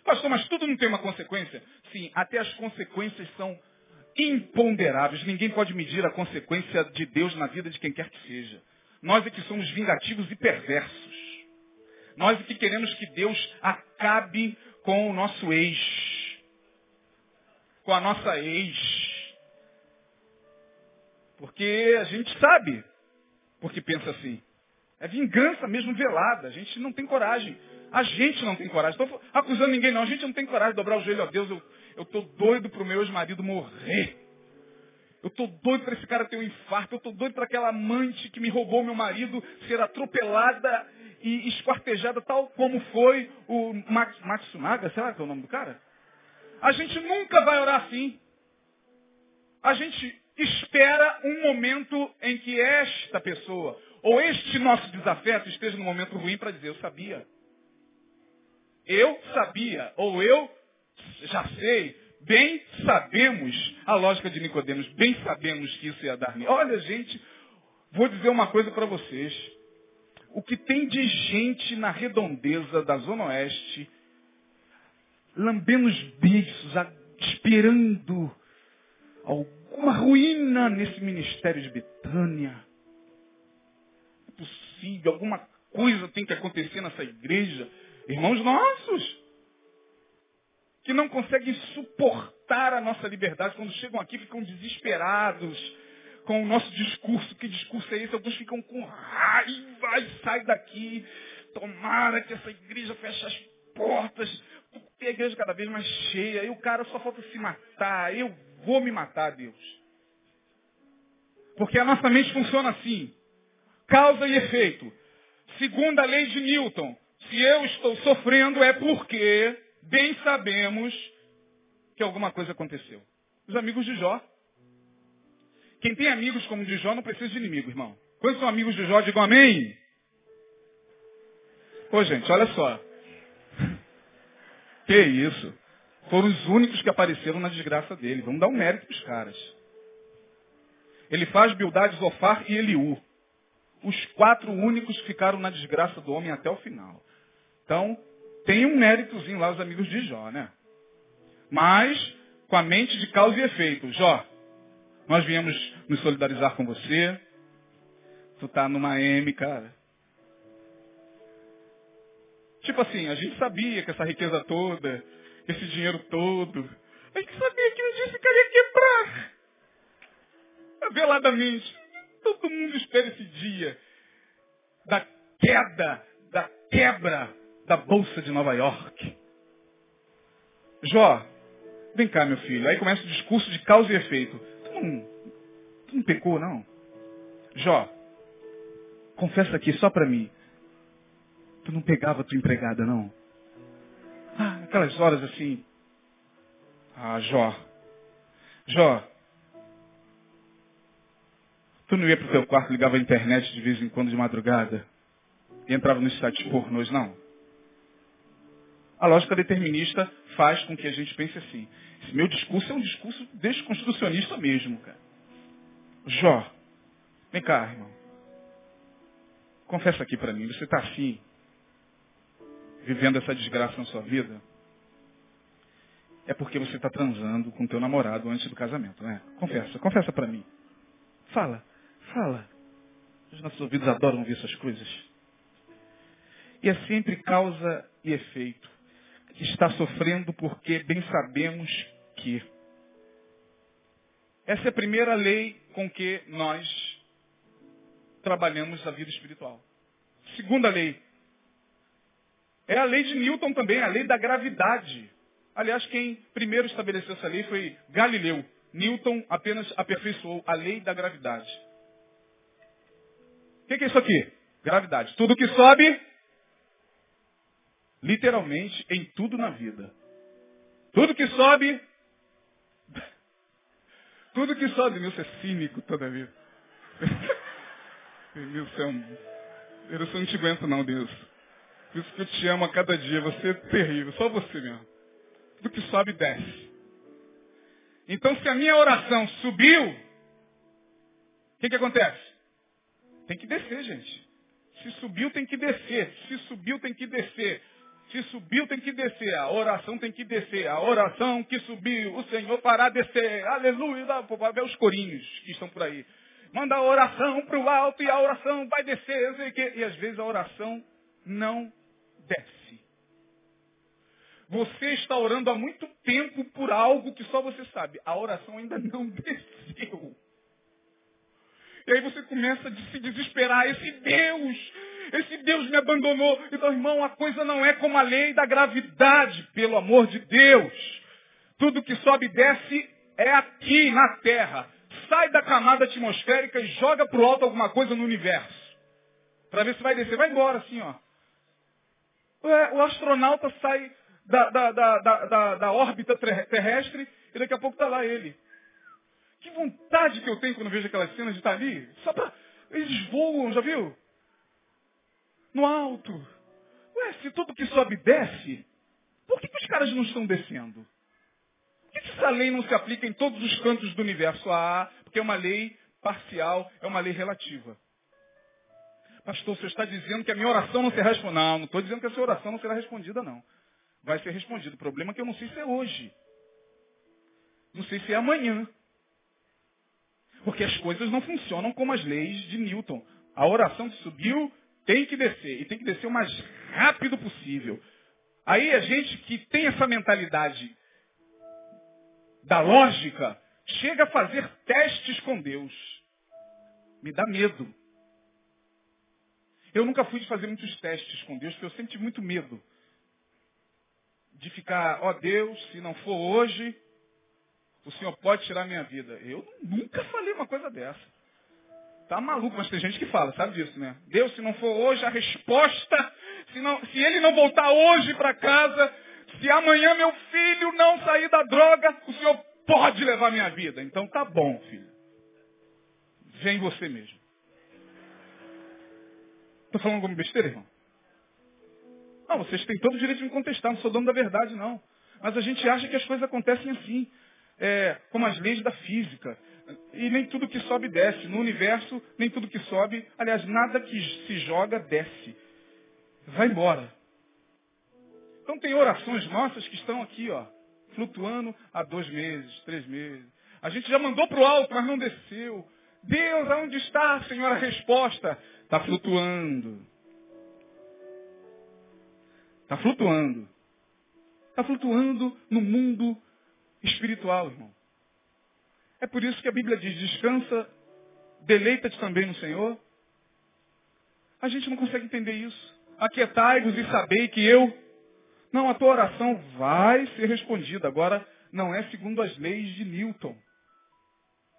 [SPEAKER 1] Pastor, mas tudo não tem uma consequência? Sim, até as consequências são imponderáveis. Ninguém pode medir a consequência de Deus na vida de quem quer que seja. Nós é que somos vingativos e perversos. Nós é que queremos que Deus acabe com o nosso ex. Com a nossa ex. Porque a gente sabe porque pensa assim. É vingança mesmo velada. A gente não tem coragem. A gente não tem coragem. Estou acusando ninguém, não. A gente não tem coragem de dobrar o joelho a Deus. Eu estou doido para o meu ex-marido morrer. Eu estou doido para esse cara ter um infarto. Eu estou doido para aquela amante que me roubou meu marido ser atropelada e esquartejada, tal como foi o Max, Matsunaga, será que é o nome do cara? A gente nunca vai orar assim. A gente espera um momento em que esta pessoa, ou este nosso desafeto, esteja no momento ruim para dizer, eu sabia. Eu sabia, ou eu já sei, bem sabemos, a lógica de Nicodemos, bem sabemos que isso ia dar. Olha, gente, vou dizer uma coisa para vocês. O que tem de gente na redondeza da Zona Oeste, lambendo os beiços, esperando alguma ruína nesse ministério de Betânia. É possível, alguma coisa tem que acontecer nessa igreja irmãos nossos, que não conseguem suportar a nossa liberdade, quando chegam aqui ficam desesperados com o nosso discurso. Que discurso é esse? Alguns ficam com raiva e sai daqui. Tomara que essa igreja feche as portas, porque a igreja cada vez mais cheia, e o cara só falta se matar. Eu vou me matar, Deus. Porque a nossa mente funciona assim. Causa e efeito. Segundo a lei de Newton, se eu estou sofrendo é porque bem sabemos que alguma coisa aconteceu. Os amigos de Jó. Quem tem amigos como de Jó não precisa de inimigo, irmão. Quantos são amigos de Jó? Digam amém. Ô gente, olha só. [laughs] Que isso? Foram os únicos que apareceram na desgraça dele. Vamos dar um mérito para os caras. Ele faz Bildade, Zofar e Eliú. Os quatro únicos que ficaram na desgraça do homem até o final. Então, tem um méritozinho lá os amigos de Jó, né? Mas, com a mente de causa e efeito. Jó, nós viemos nos solidarizar com você. Tu tá numa M, cara. Tipo assim, a gente sabia que essa riqueza toda, esse dinheiro todo, a gente sabia que um dia ficaria quebrar. Veladamente. Todo mundo espera esse dia da queda, da quebra da Bolsa de Nova York. Jó, vem cá, meu filho. Aí começa o discurso de causa e efeito. Tu não, tu não pecou, não? Jó, confessa aqui só para mim. Tu não pegava tua empregada, não? Aquelas horas assim. Ah, Jó. Jó. Tu Tu não ia pro teu quarto, ligava a internet de vez em quando de madrugada e entrava nos sites pornôs, não. A lógica determinista faz com que a gente pense assim. Esse meu discurso é um discurso desconstitucionista mesmo, cara. Jó, vem cá, irmão. Confessa aqui para mim, você está assim, vivendo essa desgraça na sua vida? É porque você está transando com teu namorado antes do casamento, né? Confessa, confessa para mim. Fala, fala. Os nossos ouvidos adoram ouvir essas coisas. E é sempre causa e efeito. Está sofrendo porque bem sabemos que. Essa é a primeira lei com que nós trabalhamos a vida espiritual. Segunda lei. É a lei de Newton também, a lei da gravidade. Aliás, quem primeiro estabeleceu essa lei foi Galileu. Newton apenas aperfeiçoou a lei da gravidade. O que, que é isso aqui? Gravidade. Tudo que sobe, literalmente, em tudo na vida. Tudo que sobe, [laughs] tudo que sobe, Nilson é cínico toda vida. [laughs] Nilson, eu não te aguento não, Deus. Por isso que eu te amo a cada dia. Você é terrível, só você mesmo. Tudo que sobe, desce. Então, se a minha oração subiu, o que, que acontece? Tem que descer, gente. Se subiu, tem que descer. Se subiu, tem que descer. Se subiu, tem que descer. A oração tem que descer. A oração que subiu, o Senhor fará descer. Aleluia. Vai ver os corinhos que estão por aí. Manda a oração para o alto e a oração vai descer. E às vezes a oração não desce. Você está orando há muito tempo por algo que só você sabe. A oração ainda não [laughs] desceu. E aí você começa a se desesperar. Esse Deus, esse Deus me abandonou. Então, irmão, a coisa não é como a lei da gravidade, pelo amor de Deus. Tudo que sobe e desce é aqui na Terra. Sai da camada atmosférica e joga para o alto alguma coisa no universo. Para ver se vai descer. Vai embora assim, ó. O astronauta sai da, da, da, da, órbita terrestre e daqui a pouco está lá ele. Que vontade que eu tenho quando vejo aquelas cenas de estar ali. Só para. Eles voam, já viu? No alto. Ué, se tudo que sobe desce, por que, que os caras não estão descendo? Por que essa lei não se aplica em todos os cantos do universo? Ah, porque é uma lei parcial, é uma lei relativa. Pastor, você está dizendo que a minha oração não será respondida. Não, não estou dizendo que a sua oração não será respondida, não vai ser respondido. O problema é que eu não sei se é hoje. Não sei se é amanhã. Porque as coisas não funcionam como as leis de Newton. A oração que subiu tem que descer. E tem que descer o mais rápido possível. Aí a gente que tem essa mentalidade da lógica, chega a fazer testes com Deus. Me dá medo. Eu nunca fui de fazer muitos testes com Deus, porque eu tive muito medo de ficar, ó oh Deus, se não for hoje, o Senhor pode tirar minha vida. Eu nunca falei uma coisa dessa. Tá maluco, mas tem gente que fala, sabe disso, né? Deus, se não for hoje, a resposta, se, não, se ele não voltar hoje para casa, se amanhã meu filho não sair da droga, o Senhor pode levar minha vida. Então tá bom, filho. Vem você mesmo. Estou falando alguma besteira, irmão? Não, vocês têm todo o direito de me contestar, não sou dono da verdade, não. Mas a gente acha que as coisas acontecem assim, é, como as leis da física. E nem tudo que sobe desce. No universo, nem tudo que sobe, aliás, nada que se joga desce. Vai embora. Então tem orações nossas que estão aqui, ó, flutuando há dois meses, três meses. A gente já mandou para o alto, mas não desceu. Deus, aonde está, Senhor, a resposta? Está flutuando. Está flutuando. Está flutuando no mundo espiritual, irmão. É por isso que a Bíblia diz, descansa, deleita-te também no Senhor. A gente não consegue entender isso. Aquietai-vos e sabei que eu. Não, a tua oração vai ser respondida. Agora, não é segundo as leis de Newton.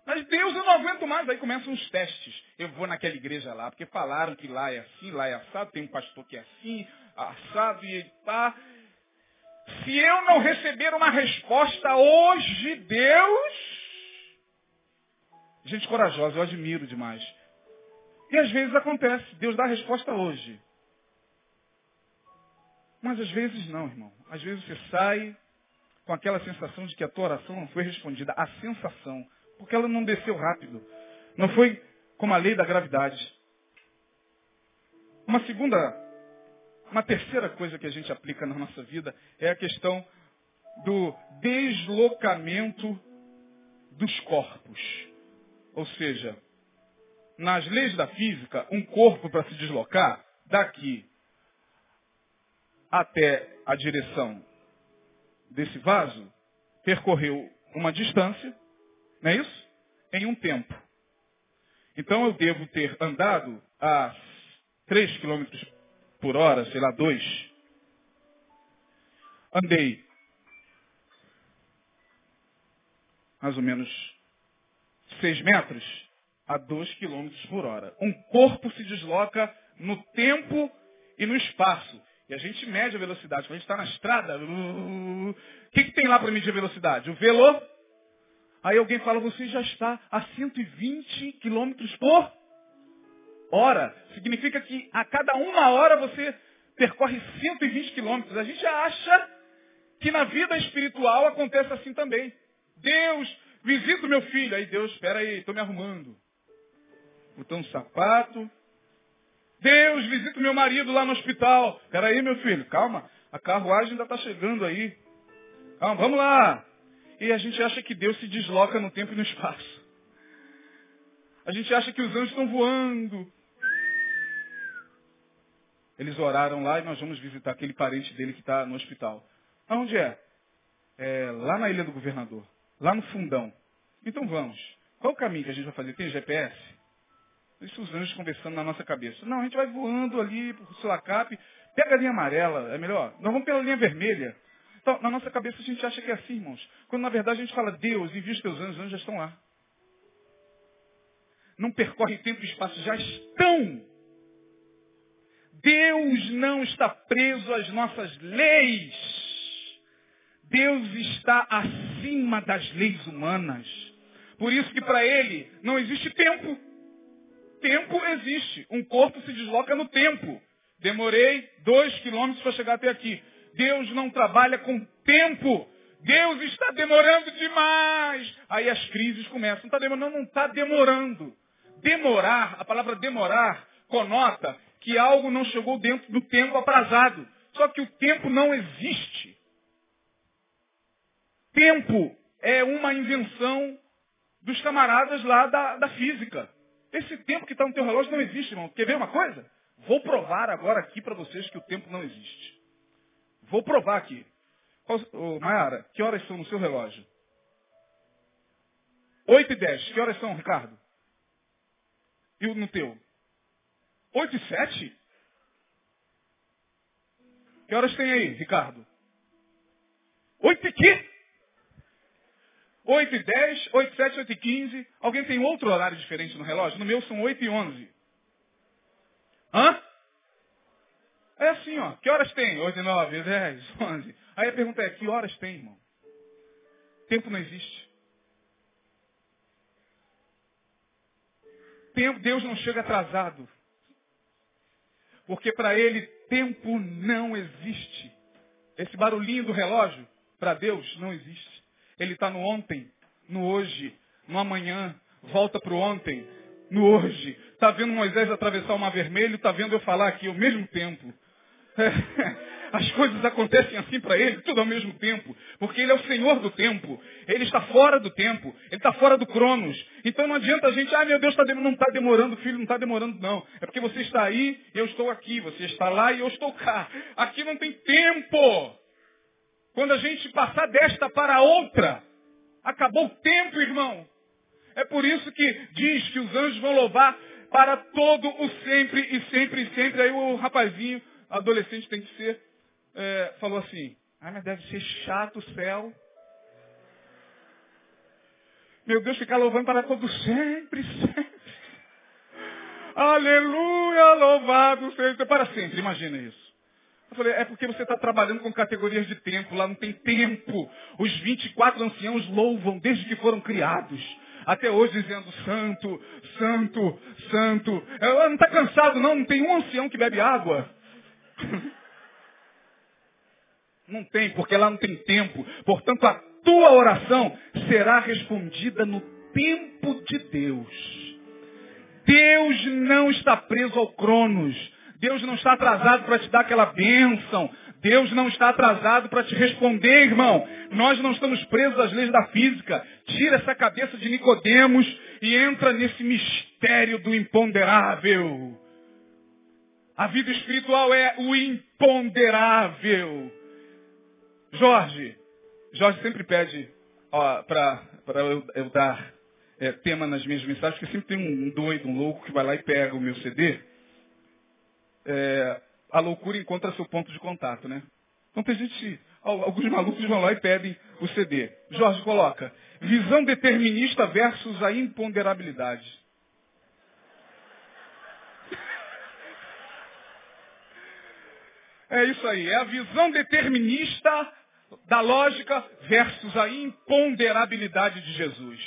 [SPEAKER 1] Mas Deus, eu não aguento mais. Aí começam os testes. Eu vou naquela igreja lá, porque falaram que lá é assim, lá é assado, tem um pastor que é assim, assado e tá. Se eu não receber uma resposta hoje, Deus, Gente corajosa, eu admiro demais. E às vezes acontece, Deus dá a resposta hoje. Mas às vezes não, irmão. Às vezes você sai com aquela sensação de que a tua oração não foi respondida. A sensação. Porque ela não desceu rápido. Não foi como a lei da gravidade. Uma segunda, uma terceira coisa que a gente aplica na nossa vida é a questão do deslocamento dos corpos. Ou seja, nas leis da física, um corpo para se deslocar daqui até a direção desse vaso percorreu uma distância, não é isso? Em um tempo. Então eu devo ter andado a 3 km por hora, sei lá, 2. Andei mais ou menos 6 metros a 2 km por hora. Um corpo se desloca no tempo e no espaço. E a gente mede a velocidade. Quando a gente está na estrada, o que, que tem lá para medir a velocidade? O velo. Aí alguém fala, você já está a 120 km por hora. Significa que a cada uma hora você percorre 120 quilômetros. A gente acha que na vida espiritual acontece assim também. Deus, visita o meu filho. Aí Deus, espera aí, estou me arrumando. Botando um sapato, Deus, visita o meu marido lá no hospital. Peraí, meu filho, calma. A carruagem ainda está chegando aí. Calma, vamos lá. E a gente acha que Deus se desloca no tempo e no espaço. A gente acha que os anjos estão voando. Eles oraram lá e nós vamos visitar aquele parente dele que está no hospital. Aonde é? é? Lá na Ilha do Governador. Lá no fundão. Então vamos. Qual o caminho que a gente vai fazer? Tem GPS? Isso os anjos conversando na nossa cabeça. Não, a gente vai voando ali por Sulacap, pega a linha amarela, é melhor. Nós vamos pela linha vermelha. Então, na nossa cabeça a gente acha que é assim, irmãos. Quando na verdade a gente fala, Deus, envia os teus anjos, os anjos já estão lá. Não percorre tempo e espaço, já estão. Deus não está preso às nossas leis. Deus está acima das leis humanas. Por isso que para ele não existe tempo tempo existe. Um corpo se desloca no tempo. Demorei dois quilômetros para chegar até aqui. Deus não trabalha com tempo. Deus está demorando demais. Aí as crises começam. Não está demorando, não está demorando. Demorar, a palavra demorar, conota que algo não chegou dentro do tempo aprazado. Só que o tempo não existe. Tempo é uma invenção dos camaradas lá da, da física. Esse tempo que está no teu relógio não existe, irmão. Quer ver uma coisa? Vou provar agora aqui para vocês que o tempo não existe. Vou provar aqui. Ô, Mayara, que horas são no seu relógio? 8 e 10. Que horas são, Ricardo? E no teu? 8 e 7? Que horas tem aí, Ricardo? 8 e quê? 8 e 10, 8 e 7, 8 e 15. Alguém tem outro horário diferente no relógio? No meu são 8 e 11. Hã? É assim, ó. Que horas tem? 8 e 9, 10, 11. Aí a pergunta é, que horas tem, irmão? Tempo não existe. Tempo, Deus não chega atrasado. Porque para ele, tempo não existe. Esse barulhinho do relógio, para Deus, não existe. Ele está no ontem, no hoje, no amanhã, volta para o ontem, no hoje. Está vendo Moisés atravessar o mar vermelho, está vendo eu falar aqui ao mesmo tempo. É, [laughs] as coisas acontecem assim para ele, tudo ao mesmo tempo. Porque ele é o Senhor do tempo. Ele está fora do tempo. Ele está fora do cronos. Então não adianta a gente, ah meu Deus, tá não está demorando, filho, não está demorando, não. É porque você está aí, eu estou aqui. Você está lá e eu estou cá. Aqui não tem tempo. Quando a gente passar desta para outra, acabou o tempo, irmão. É por isso que diz que os anjos vão louvar para todo o sempre e sempre e sempre. Aí o rapazinho, adolescente tem que ser, é, falou assim, ah, mas deve ser chato o céu. Meu Deus, ficar louvando para todo sempre, [laughs] sempre. Aleluia, louvado seja para sempre. Imagina isso. Eu falei, é porque você está trabalhando com categorias de tempo, lá não tem tempo. Os 24 anciãos louvam desde que foram criados. até hoje dizendo santo, santo, santo. Ela não está cansado não, não tem um ancião que bebe água. [laughs] Não tem, porque ela não tem tempo. Portanto, a tua oração será respondida no tempo de Deus. Deus não está preso ao Cronos. Deus não está atrasado para te dar aquela bênção. Deus não está atrasado para te responder, irmão. Nós não estamos presos às leis da física. Tira essa cabeça de Nicodemos e entra nesse mistério do imponderável. A vida espiritual é o imponderável. Jorge, Jorge sempre pede para eu, eu, dar é, tema nas minhas mensagens, porque sempre tem um doido, um louco que vai lá e pega o meu CD. É, a loucura encontra seu ponto de contato, né? Então tem gente, alguns malucos vão lá e pedem o CD. Jorge coloca, visão determinista versus a imponderabilidade. É isso aí, é a visão determinista da lógica versus a imponderabilidade de Jesus.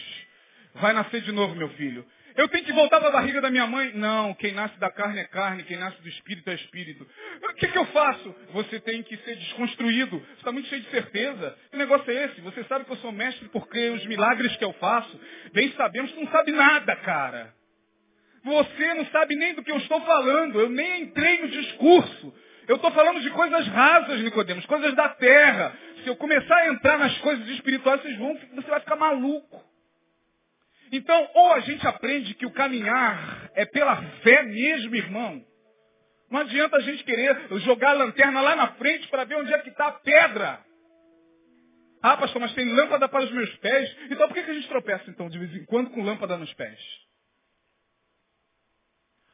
[SPEAKER 1] Vai nascer de novo, meu filho. Eu tenho que voltar da barriga da minha mãe? Não, quem nasce da carne é carne, quem nasce do espírito é espírito. O que, que eu faço? Você tem que ser desconstruído. Você está muito cheio de certeza. Que negócio é esse? Você sabe que eu sou mestre porque os milagres que eu faço, bem sabemos que não sabe nada, cara. Você não sabe nem do que eu estou falando. Eu nem entrei no discurso. Eu estou falando de coisas rasas, Nicodemos, coisas da terra. Se eu começar a entrar nas coisas espirituais, vocês vão, você vai ficar maluco. Então, ou a gente aprende que o caminhar é pela fé mesmo, irmão. Não adianta a gente querer jogar a lanterna lá na frente para ver onde é que está a pedra. Ah, pastor, mas tem lâmpada para os meus pés. Então por que, que a gente tropeça, então, de vez em quando com lâmpada nos pés?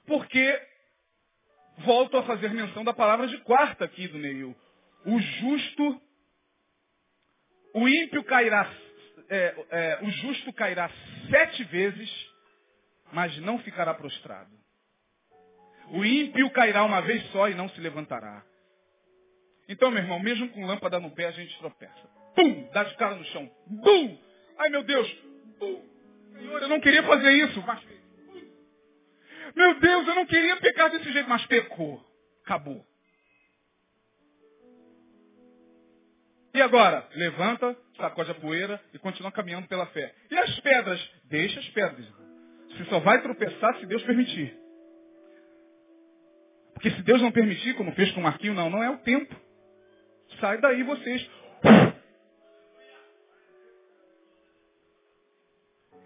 [SPEAKER 1] Porque volto a fazer menção da palavra de quarta aqui do Neil. O justo, o ímpio cairá é, é, o justo cairá sete vezes, mas não ficará prostrado. O ímpio cairá uma vez só e não se levantará. Então, meu irmão, mesmo com lâmpada no pé, a gente tropeça. Pum! Dá de cara no chão. Bum! Ai, meu Deus! Bum! Senhor, eu não queria fazer isso, mas... Meu Deus, eu não queria pecar desse jeito, mas pecou. Acabou. E agora? Levanta, sacode a poeira e continua caminhando pela fé. E as pedras? Deixa as pedras. Você só vai tropeçar se Deus permitir. Porque se Deus não permitir, como fez com o Marquinho, não, não é o tempo. Sai daí vocês.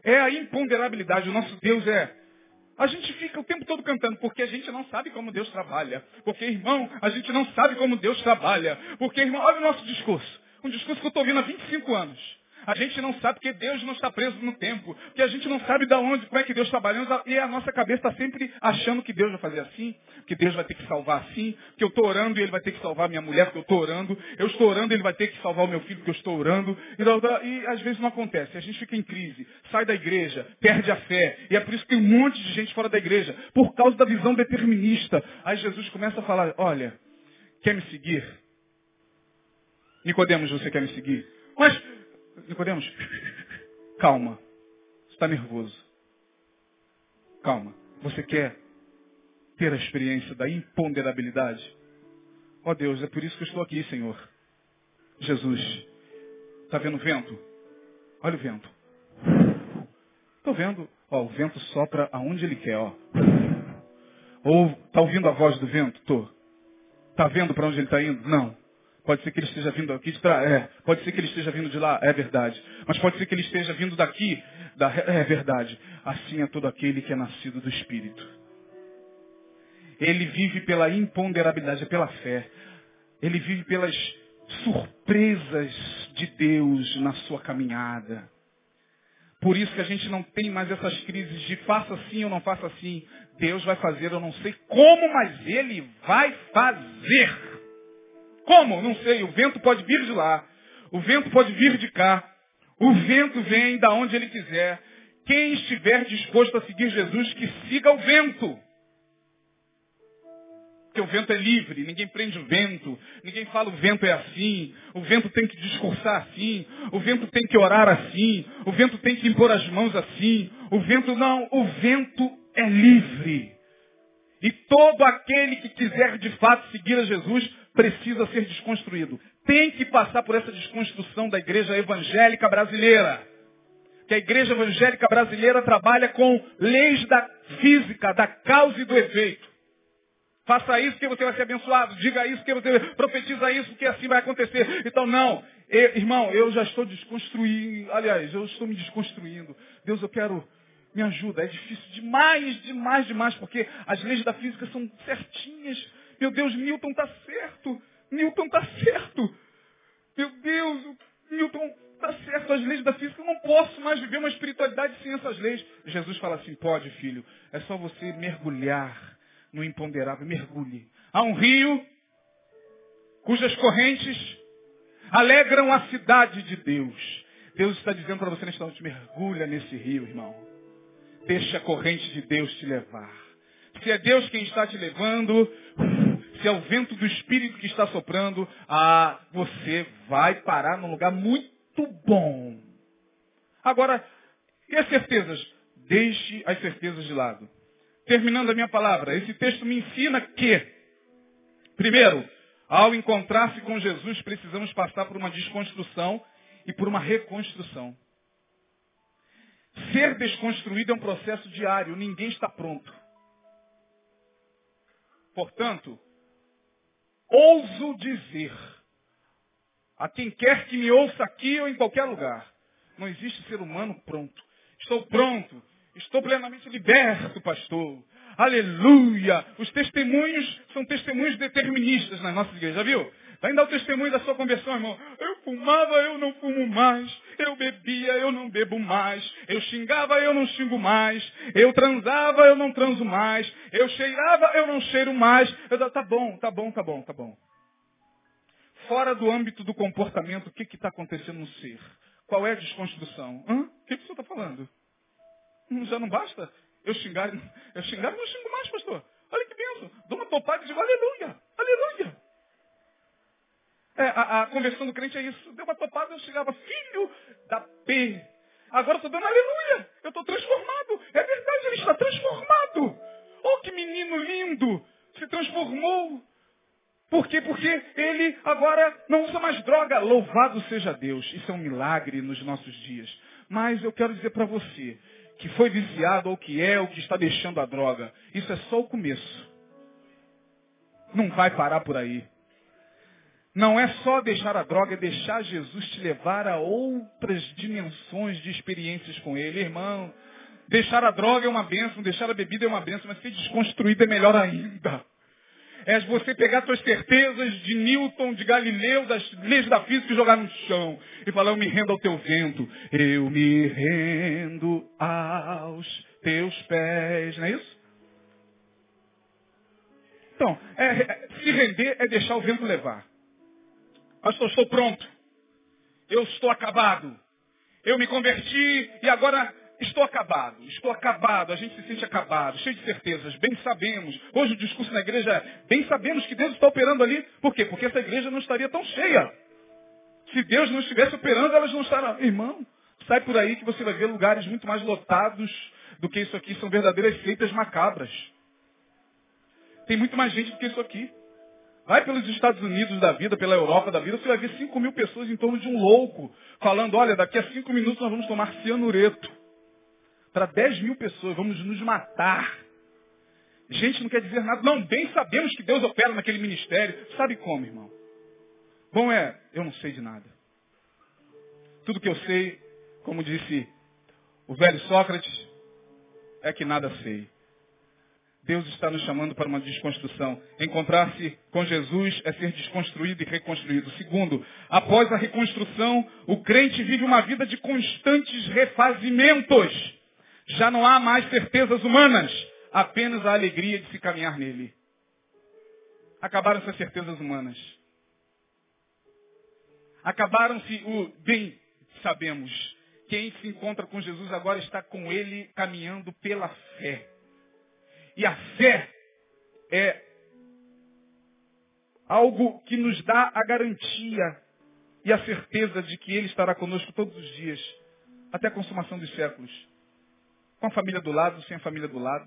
[SPEAKER 1] É a imponderabilidade. O nosso Deus é a gente fica o tempo todo cantando, porque a gente não sabe como Deus trabalha. Porque, irmão, a gente não sabe como Deus trabalha. Porque, irmão, olha o nosso discurso. Um discurso que eu estou ouvindo há 25 anos. A gente não sabe porque Deus não está preso no tempo. Porque a gente não sabe de onde, como é que Deus está trabalhando. E a nossa cabeça está sempre achando que Deus vai fazer assim, que Deus vai ter que salvar assim, que eu estou orando e Ele vai ter que salvar minha mulher porque eu estou orando. Eu estou orando e Ele vai ter que salvar o meu filho porque eu estou orando. E, e às vezes não acontece. A gente fica em crise, sai da igreja, perde a fé. E é por isso que tem um monte de gente fora da igreja. Por causa da visão determinista. Aí Jesus começa a falar, olha, quer me seguir? Nicodemos, você quer me seguir? Mas Nicodemos, calma. Você está nervoso. Calma. Você quer ter a experiência da imponderabilidade? Ó oh Deus, é por isso que eu estou aqui, Senhor. Jesus, está vendo o vento? Olha o vento. Estou vendo. Ó, o vento sopra aonde ele quer, ó. Ou está ouvindo a voz do vento? Tô. Está vendo para onde ele está indo? Não. Pode ser que ele esteja vindo aqui de trás. É. Pode ser que ele esteja vindo de lá. É verdade. Mas pode ser que ele esteja vindo daqui. Da... É verdade. Assim é todo aquele que é nascido do Espírito. Ele vive pela imponderabilidade, pela fé. Ele vive pelas surpresas de Deus na sua caminhada. Por isso que a gente não tem mais essas crises de faça assim ou não faça assim. Deus vai fazer, eu não sei como, mas Ele vai fazer. Como? Não sei. O vento pode vir de lá. O vento pode vir de cá. O vento vem da onde ele quiser. Quem estiver disposto a seguir Jesus, que siga o vento. Porque o vento é livre, ninguém prende o vento, ninguém fala o vento é assim, o vento tem que discursar assim, o vento tem que orar assim, o vento tem que impor as mãos assim, o vento não, o vento é livre. E todo aquele que quiser de fato seguir a Jesus precisa ser desconstruído. Tem que passar por essa desconstrução da igreja evangélica brasileira. Que a igreja evangélica brasileira trabalha com leis da física, da causa e do efeito. Faça isso que você vai ser abençoado. Diga isso que você profetiza isso que assim vai acontecer. Então não, eu, irmão, eu já estou desconstruindo. Aliás, eu estou me desconstruindo. Deus, eu quero me ajuda. É difícil demais, demais, demais, porque as leis da física são certinhas. Meu Deus, Newton está certo. Newton está certo. Meu Deus, Newton está certo. As leis da física, eu não posso mais viver uma espiritualidade sem essas leis. Jesus fala assim, pode, filho. É só você mergulhar no imponderável. Mergulhe. Há um rio cujas correntes alegram a cidade de Deus. Deus está dizendo para você nesta noite, mergulha nesse rio, irmão. Deixa a corrente de Deus te levar. Se é Deus quem está te levando, se é o vento do Espírito que está soprando, ah, você vai parar num lugar muito bom. Agora, e as certezas? Deixe as certezas de lado. Terminando a minha palavra, esse texto me ensina que, primeiro, ao encontrar-se com Jesus, precisamos passar por uma desconstrução e por uma reconstrução. Ser desconstruído é um processo diário, ninguém está pronto. Portanto, ouso dizer a quem quer que me ouça aqui ou em qualquer lugar, não existe ser humano pronto. Estou pronto, Estou plenamente liberto, pastor. Aleluia! Os testemunhos são testemunhos deterministas nas nossas igrejas, viu? Vai dar o testemunho da sua conversão, irmão. Eu fumava, eu não fumo mais. Eu bebia, eu não bebo mais. Eu xingava, eu não xingo mais. Eu transava, eu não transo mais. Eu cheirava, eu não cheiro mais. Eu, tá bom, tá bom, tá bom, tá bom. Fora do âmbito do comportamento, o que está acontecendo no ser? Qual é a desconstrução? Hã? O que, que o senhor está falando? Já não basta eu xingar, eu xingar não xingo mais, pastor. Olha que benção. Dou uma topada e digo, aleluia, aleluia. É, a, a, conversão do crente é isso. Deu uma topada, eu chegava, filho da P. Agora estou dando aleluia. Eu estou transformado. É verdade, ele está transformado. Oh, que menino lindo. Se transformou. Por quê? Porque ele agora não usa mais droga. Louvado seja Deus. Isso é um milagre nos nossos dias. Mas eu quero dizer para você que foi viciado ou que é ou que está deixando a droga. Isso é só o começo. Não vai parar por aí. Não é só deixar a droga, é deixar Jesus te levar a outras dimensões de experiências com Ele. Irmão, deixar a droga é uma bênção, deixar a bebida é uma bênção, mas ser desconstruído é melhor ainda é você pegar suas certezas de Newton, de Galileu, das leis da física e jogar no chão. E falar, eu me rendo ao teu vento. Eu me rendo aos teus pés. Não é isso? Então, é, é, se render é deixar o vento levar. Pastor, estou pronto. Eu estou acabado. Eu me converti e agora Estou acabado, estou acabado, a gente se sente acabado, cheio de certezas, bem sabemos. Hoje o discurso na igreja é, bem sabemos que Deus está operando ali. Por quê? Porque essa igreja não estaria tão cheia. Se Deus não estivesse operando, elas não estariam. Irmão, sai por aí que você vai ver lugares muito mais lotados do que isso aqui. São verdadeiras feitas macabras. Tem muito mais gente do que isso aqui. Vai pelos Estados Unidos da vida, pela Europa da vida, você vai ver 5 mil pessoas em torno de um louco, falando, olha, daqui a 5 minutos nós vamos tomar cianureto para 10 mil pessoas, vamos nos matar. Gente não quer dizer nada. Não, bem sabemos que Deus opera naquele ministério. Sabe como, irmão? Bom é, eu não sei de nada. Tudo que eu sei, como disse o velho Sócrates, é que nada sei. Deus está nos chamando para uma desconstrução. Encontrar-se com Jesus é ser desconstruído e reconstruído. Segundo, após a reconstrução, o crente vive uma vida de constantes refazimentos. Já não há mais certezas humanas, apenas a alegria de se caminhar nele. Acabaram essas certezas humanas. Acabaram-se o bem sabemos. Quem se encontra com Jesus agora está com ele caminhando pela fé. E a fé é Algo que nos dá a garantia e a certeza de que Ele estará conosco todos os dias, até a consumação dos séculos. Com a família do lado, sem a família do lado.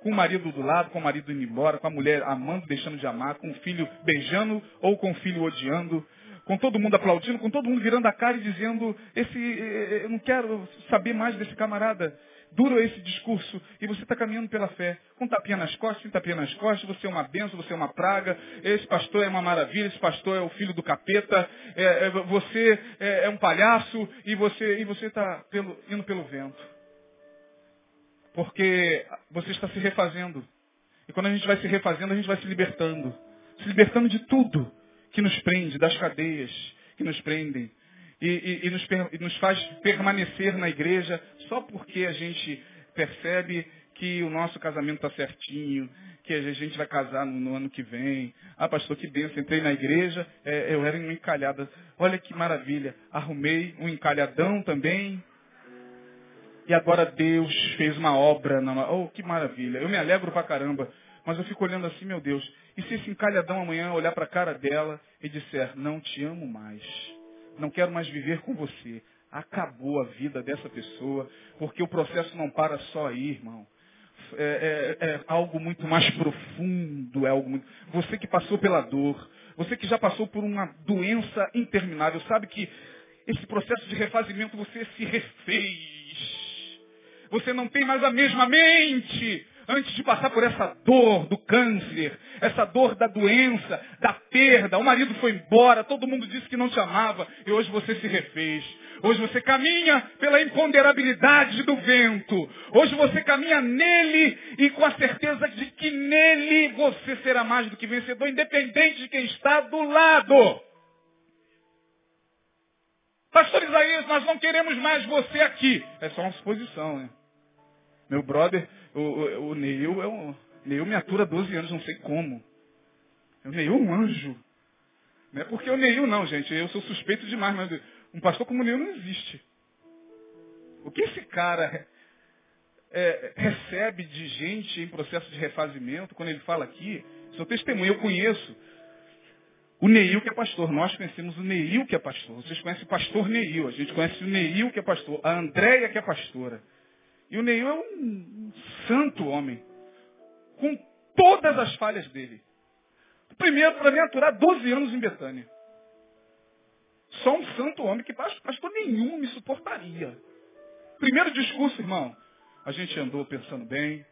[SPEAKER 1] Com o marido do lado, com o marido indo embora, com a mulher amando, deixando de amar, com o filho beijando ou com o filho odiando, com todo mundo aplaudindo, com todo mundo virando a cara e dizendo, esse, eh, eh, eu não quero saber mais desse camarada. Duro é esse discurso e você está caminhando pela fé. Com tapinha nas costas, sem tapinha nas costas, você é uma benção, você é uma praga, esse pastor é uma maravilha, esse pastor é o filho do capeta, é, é, você é, é, um palhaço e você e você está indo pelo vento. Porque você está se refazendo. E quando a gente vai se refazendo, a gente vai se libertando. Se libertando de tudo que nos prende, das cadeias que nos prendem. E, e, e, nos, e nos faz permanecer na igreja só porque a gente percebe que o nosso casamento está certinho, que a gente vai casar no, no, ano que vem. Ah, pastor, que benção. Entrei na igreja, é, eu era uma encalhada. Olha que maravilha. Arrumei um encalhadão também. E agora Deus fez uma obra. Na... Oh, que maravilha. Eu me alegro pra caramba. Mas eu fico olhando assim, meu Deus. E se esse encalhadão amanhã olhar para a cara dela e disser, não te amo mais. Não quero mais viver com você. Acabou a vida dessa pessoa, porque o processo não para só aí, irmão. É, é, é, algo muito mais profundo, é algo muito... Você que passou pela dor, você que já passou por uma doença interminável, sabe que esse processo de refazimento você se refez. Você não tem mais a mesma mente antes de passar por essa dor do câncer, essa dor da doença, da perda. O marido foi embora, todo mundo disse que não te amava e hoje você se refez. Hoje você caminha pela imponderabilidade do vento. Hoje você caminha nele e com a certeza de que nele você será mais do que vencedor, independente de quem está do lado. Pastor Isaías, nós não queremos mais você aqui. É só uma suposição, né? Meu brother, o, o, o Neil é um. Neil me atura 12 anos, não sei como. O Neil é um anjo. Não é porque o Neil não, gente. Eu sou suspeito demais, mas um pastor como o Neil não existe. O que esse cara é, recebe de gente em processo de refazimento, quando ele fala aqui, seu testemunho, eu conheço. O Neil que é pastor, nós conhecemos o Neil que é pastor. Vocês conhecem o pastor Neil, a gente conhece o Neil que é pastor, a Andréia que é pastora. E o Neil é um santo homem, com todas as falhas dele. Primeiro, para me aturar 12 anos em Betânia. Só um santo homem que pastor nenhum me suportaria. Primeiro discurso, irmão. A gente andou pensando bem.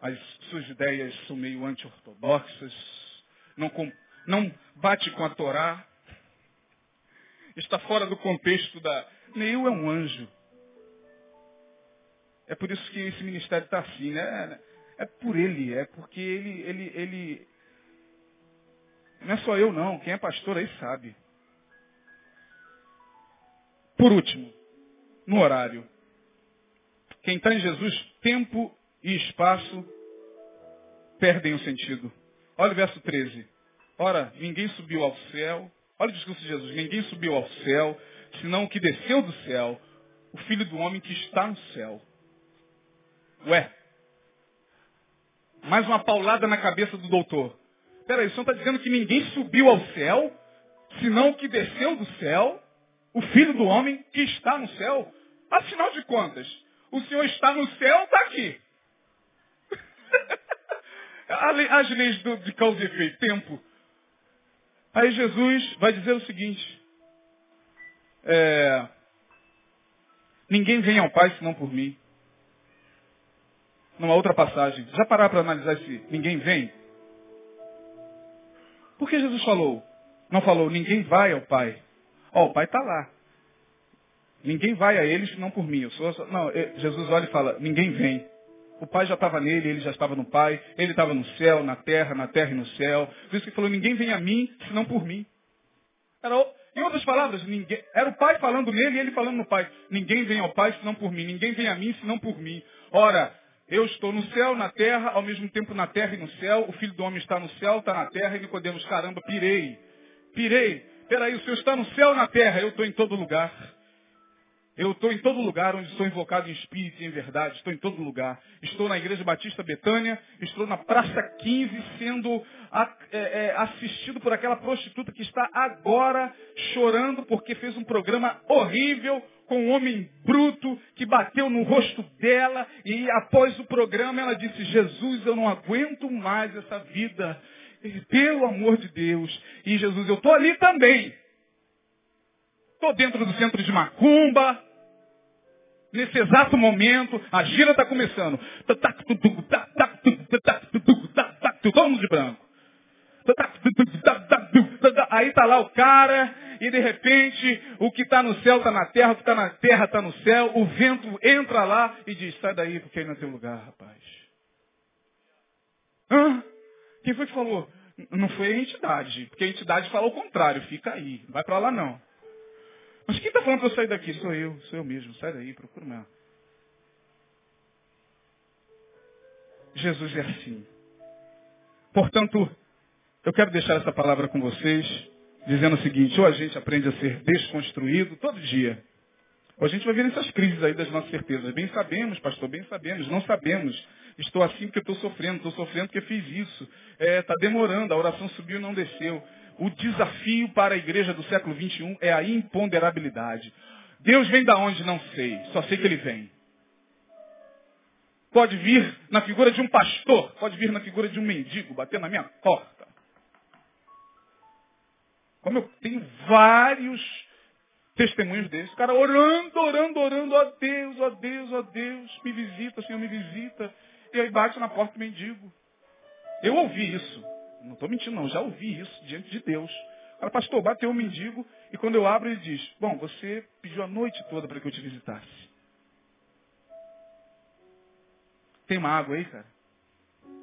[SPEAKER 1] As suas ideias são meio anti-ortodoxas. Não, não bate com a Torá. Está fora do contexto da. Neil é um anjo. É por isso que esse ministério está assim, né? É por ele, é porque ele, ele, ele. Não é só eu não, quem é pastor aí sabe. Por último, no horário. Quem está em Jesus, tempo e espaço perdem o sentido. Olha o verso 13. Ora, ninguém subiu ao céu. Olha o discurso de Jesus. Ninguém subiu ao céu, senão o que desceu do céu, o Filho do Homem que está no céu. Ué, mais uma paulada na cabeça do doutor. Peraí, o senhor está dizendo que ninguém subiu ao céu, senão que desceu do céu, o filho do homem que está no céu? Afinal de contas, o senhor está no céu, está aqui. [laughs] As leis do, de causa e efeito, tempo. Aí Jesus vai dizer o seguinte. É, ninguém vem ao Pai senão por mim numa outra passagem. Já parar para analisar se ninguém vem? Por que Jesus falou? Não falou, ninguém vai ao Pai. Ó, oh, o Pai está lá. Ninguém vai a ele senão por mim. Eu sou, não, eh, Jesus olha e fala, ninguém vem. O Pai já estava nele, ele já estava no Pai, ele estava no céu, na terra, na terra e no céu. Por isso que falou, ninguém vem a mim senão por mim. Era, em outras palavras, ninguém, era o Pai falando nele e ele falando no Pai. Ninguém vem ao Pai senão por mim. Ninguém vem a mim senão por mim. Ora, eu estou no céu, na terra, ao mesmo tempo na terra e no céu. O filho do homem está no céu, está na terra. E Nicodemos, caramba, pirei. Pirei. Peraí, o Senhor está no céu, na terra. Eu estou em todo lugar. Eu estou em todo lugar onde sou invocado em espírito e em verdade. Estou em todo lugar. Estou na Igreja Batista Betânia. Estou na Praça 15 sendo é, é, assistido por aquela prostituta que está agora chorando porque fez um programa horrível com um homem bruto que bateu no rosto dela e após o programa ela disse, Jesus, eu não aguento mais essa vida. Pelo amor de Deus. E Jesus, eu estou ali também. Estou dentro do centro de Macumba, Nesse exato momento, a gira está começando. Todo mundo de branco. Aí está lá o cara, e de repente, o que está no céu está na terra, o que está na terra está no céu, o vento entra lá e diz, sai daí, porque aí não é teu lugar, rapaz. Hã? Quem foi que falou? Não foi a entidade, porque a entidade fala o contrário, fica aí, não vai para lá não. Mas quem está falando para eu sair daqui? Sou eu, sou eu mesmo. Sai daí, procura mesmo. Jesus é assim. Portanto, eu quero deixar essa palavra com vocês, dizendo o seguinte, ou a gente aprende a ser desconstruído todo dia, ou a gente vai ver essas crises aí das nossas certezas. Bem sabemos, pastor, bem sabemos, não sabemos. Estou assim porque estou sofrendo, estou sofrendo porque fiz isso. Está é, tá demorando, a oração subiu e não desceu. O desafio para a igreja do século XXI é a imponderabilidade. Deus vem da onde? Não sei. Só sei que ele vem. Pode vir na figura de um pastor, pode vir na figura de um mendigo, bater na minha porta. Como eu tenho vários testemunhos desses, cara orando, orando, orando, ó Deus, ó Deus, ó Deus, me visita, Senhor, me visita. E aí bate na porta do mendigo. Eu ouvi isso. Não estou mentindo, não. Já ouvi isso diante de Deus. Fala, pastor, bateu um mendigo e quando eu abro ele diz, bom, você pediu a noite toda para que eu te visitasse. Tem uma água aí, cara?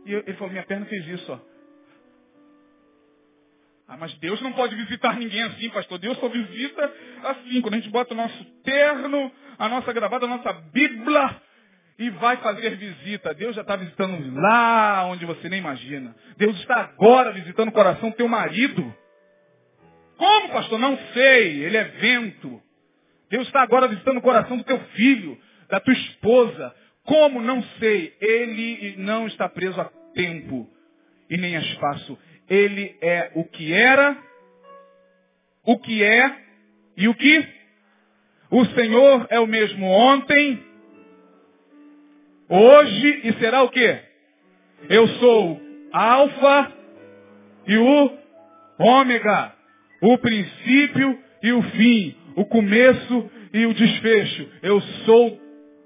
[SPEAKER 1] E eu, ele falou, minha perna fez isso, ó. Ah, mas Deus não pode visitar ninguém assim, pastor. Deus só visita assim, quando a gente bota o nosso terno, a nossa gravata, a nossa Bíblia, e vai fazer visita. Deus já está visitando lá onde você nem imagina. Deus está agora visitando o coração do teu marido. Como, pastor? Não sei. Ele é vento. Deus está agora visitando o coração do teu filho, da tua esposa. Como? Não sei. Ele não está preso a tempo e nem a espaço. Ele é o que era, o que é e o que? O Senhor é o mesmo ontem, Hoje e será o quê? Eu sou alfa e o ômega, o princípio e o fim, o começo e o desfecho. Eu sou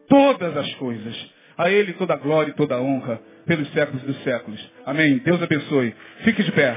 [SPEAKER 1] todas as coisas. A Ele toda a glória e toda a honra pelos séculos dos séculos. Amém. Deus abençoe. Fique de pé.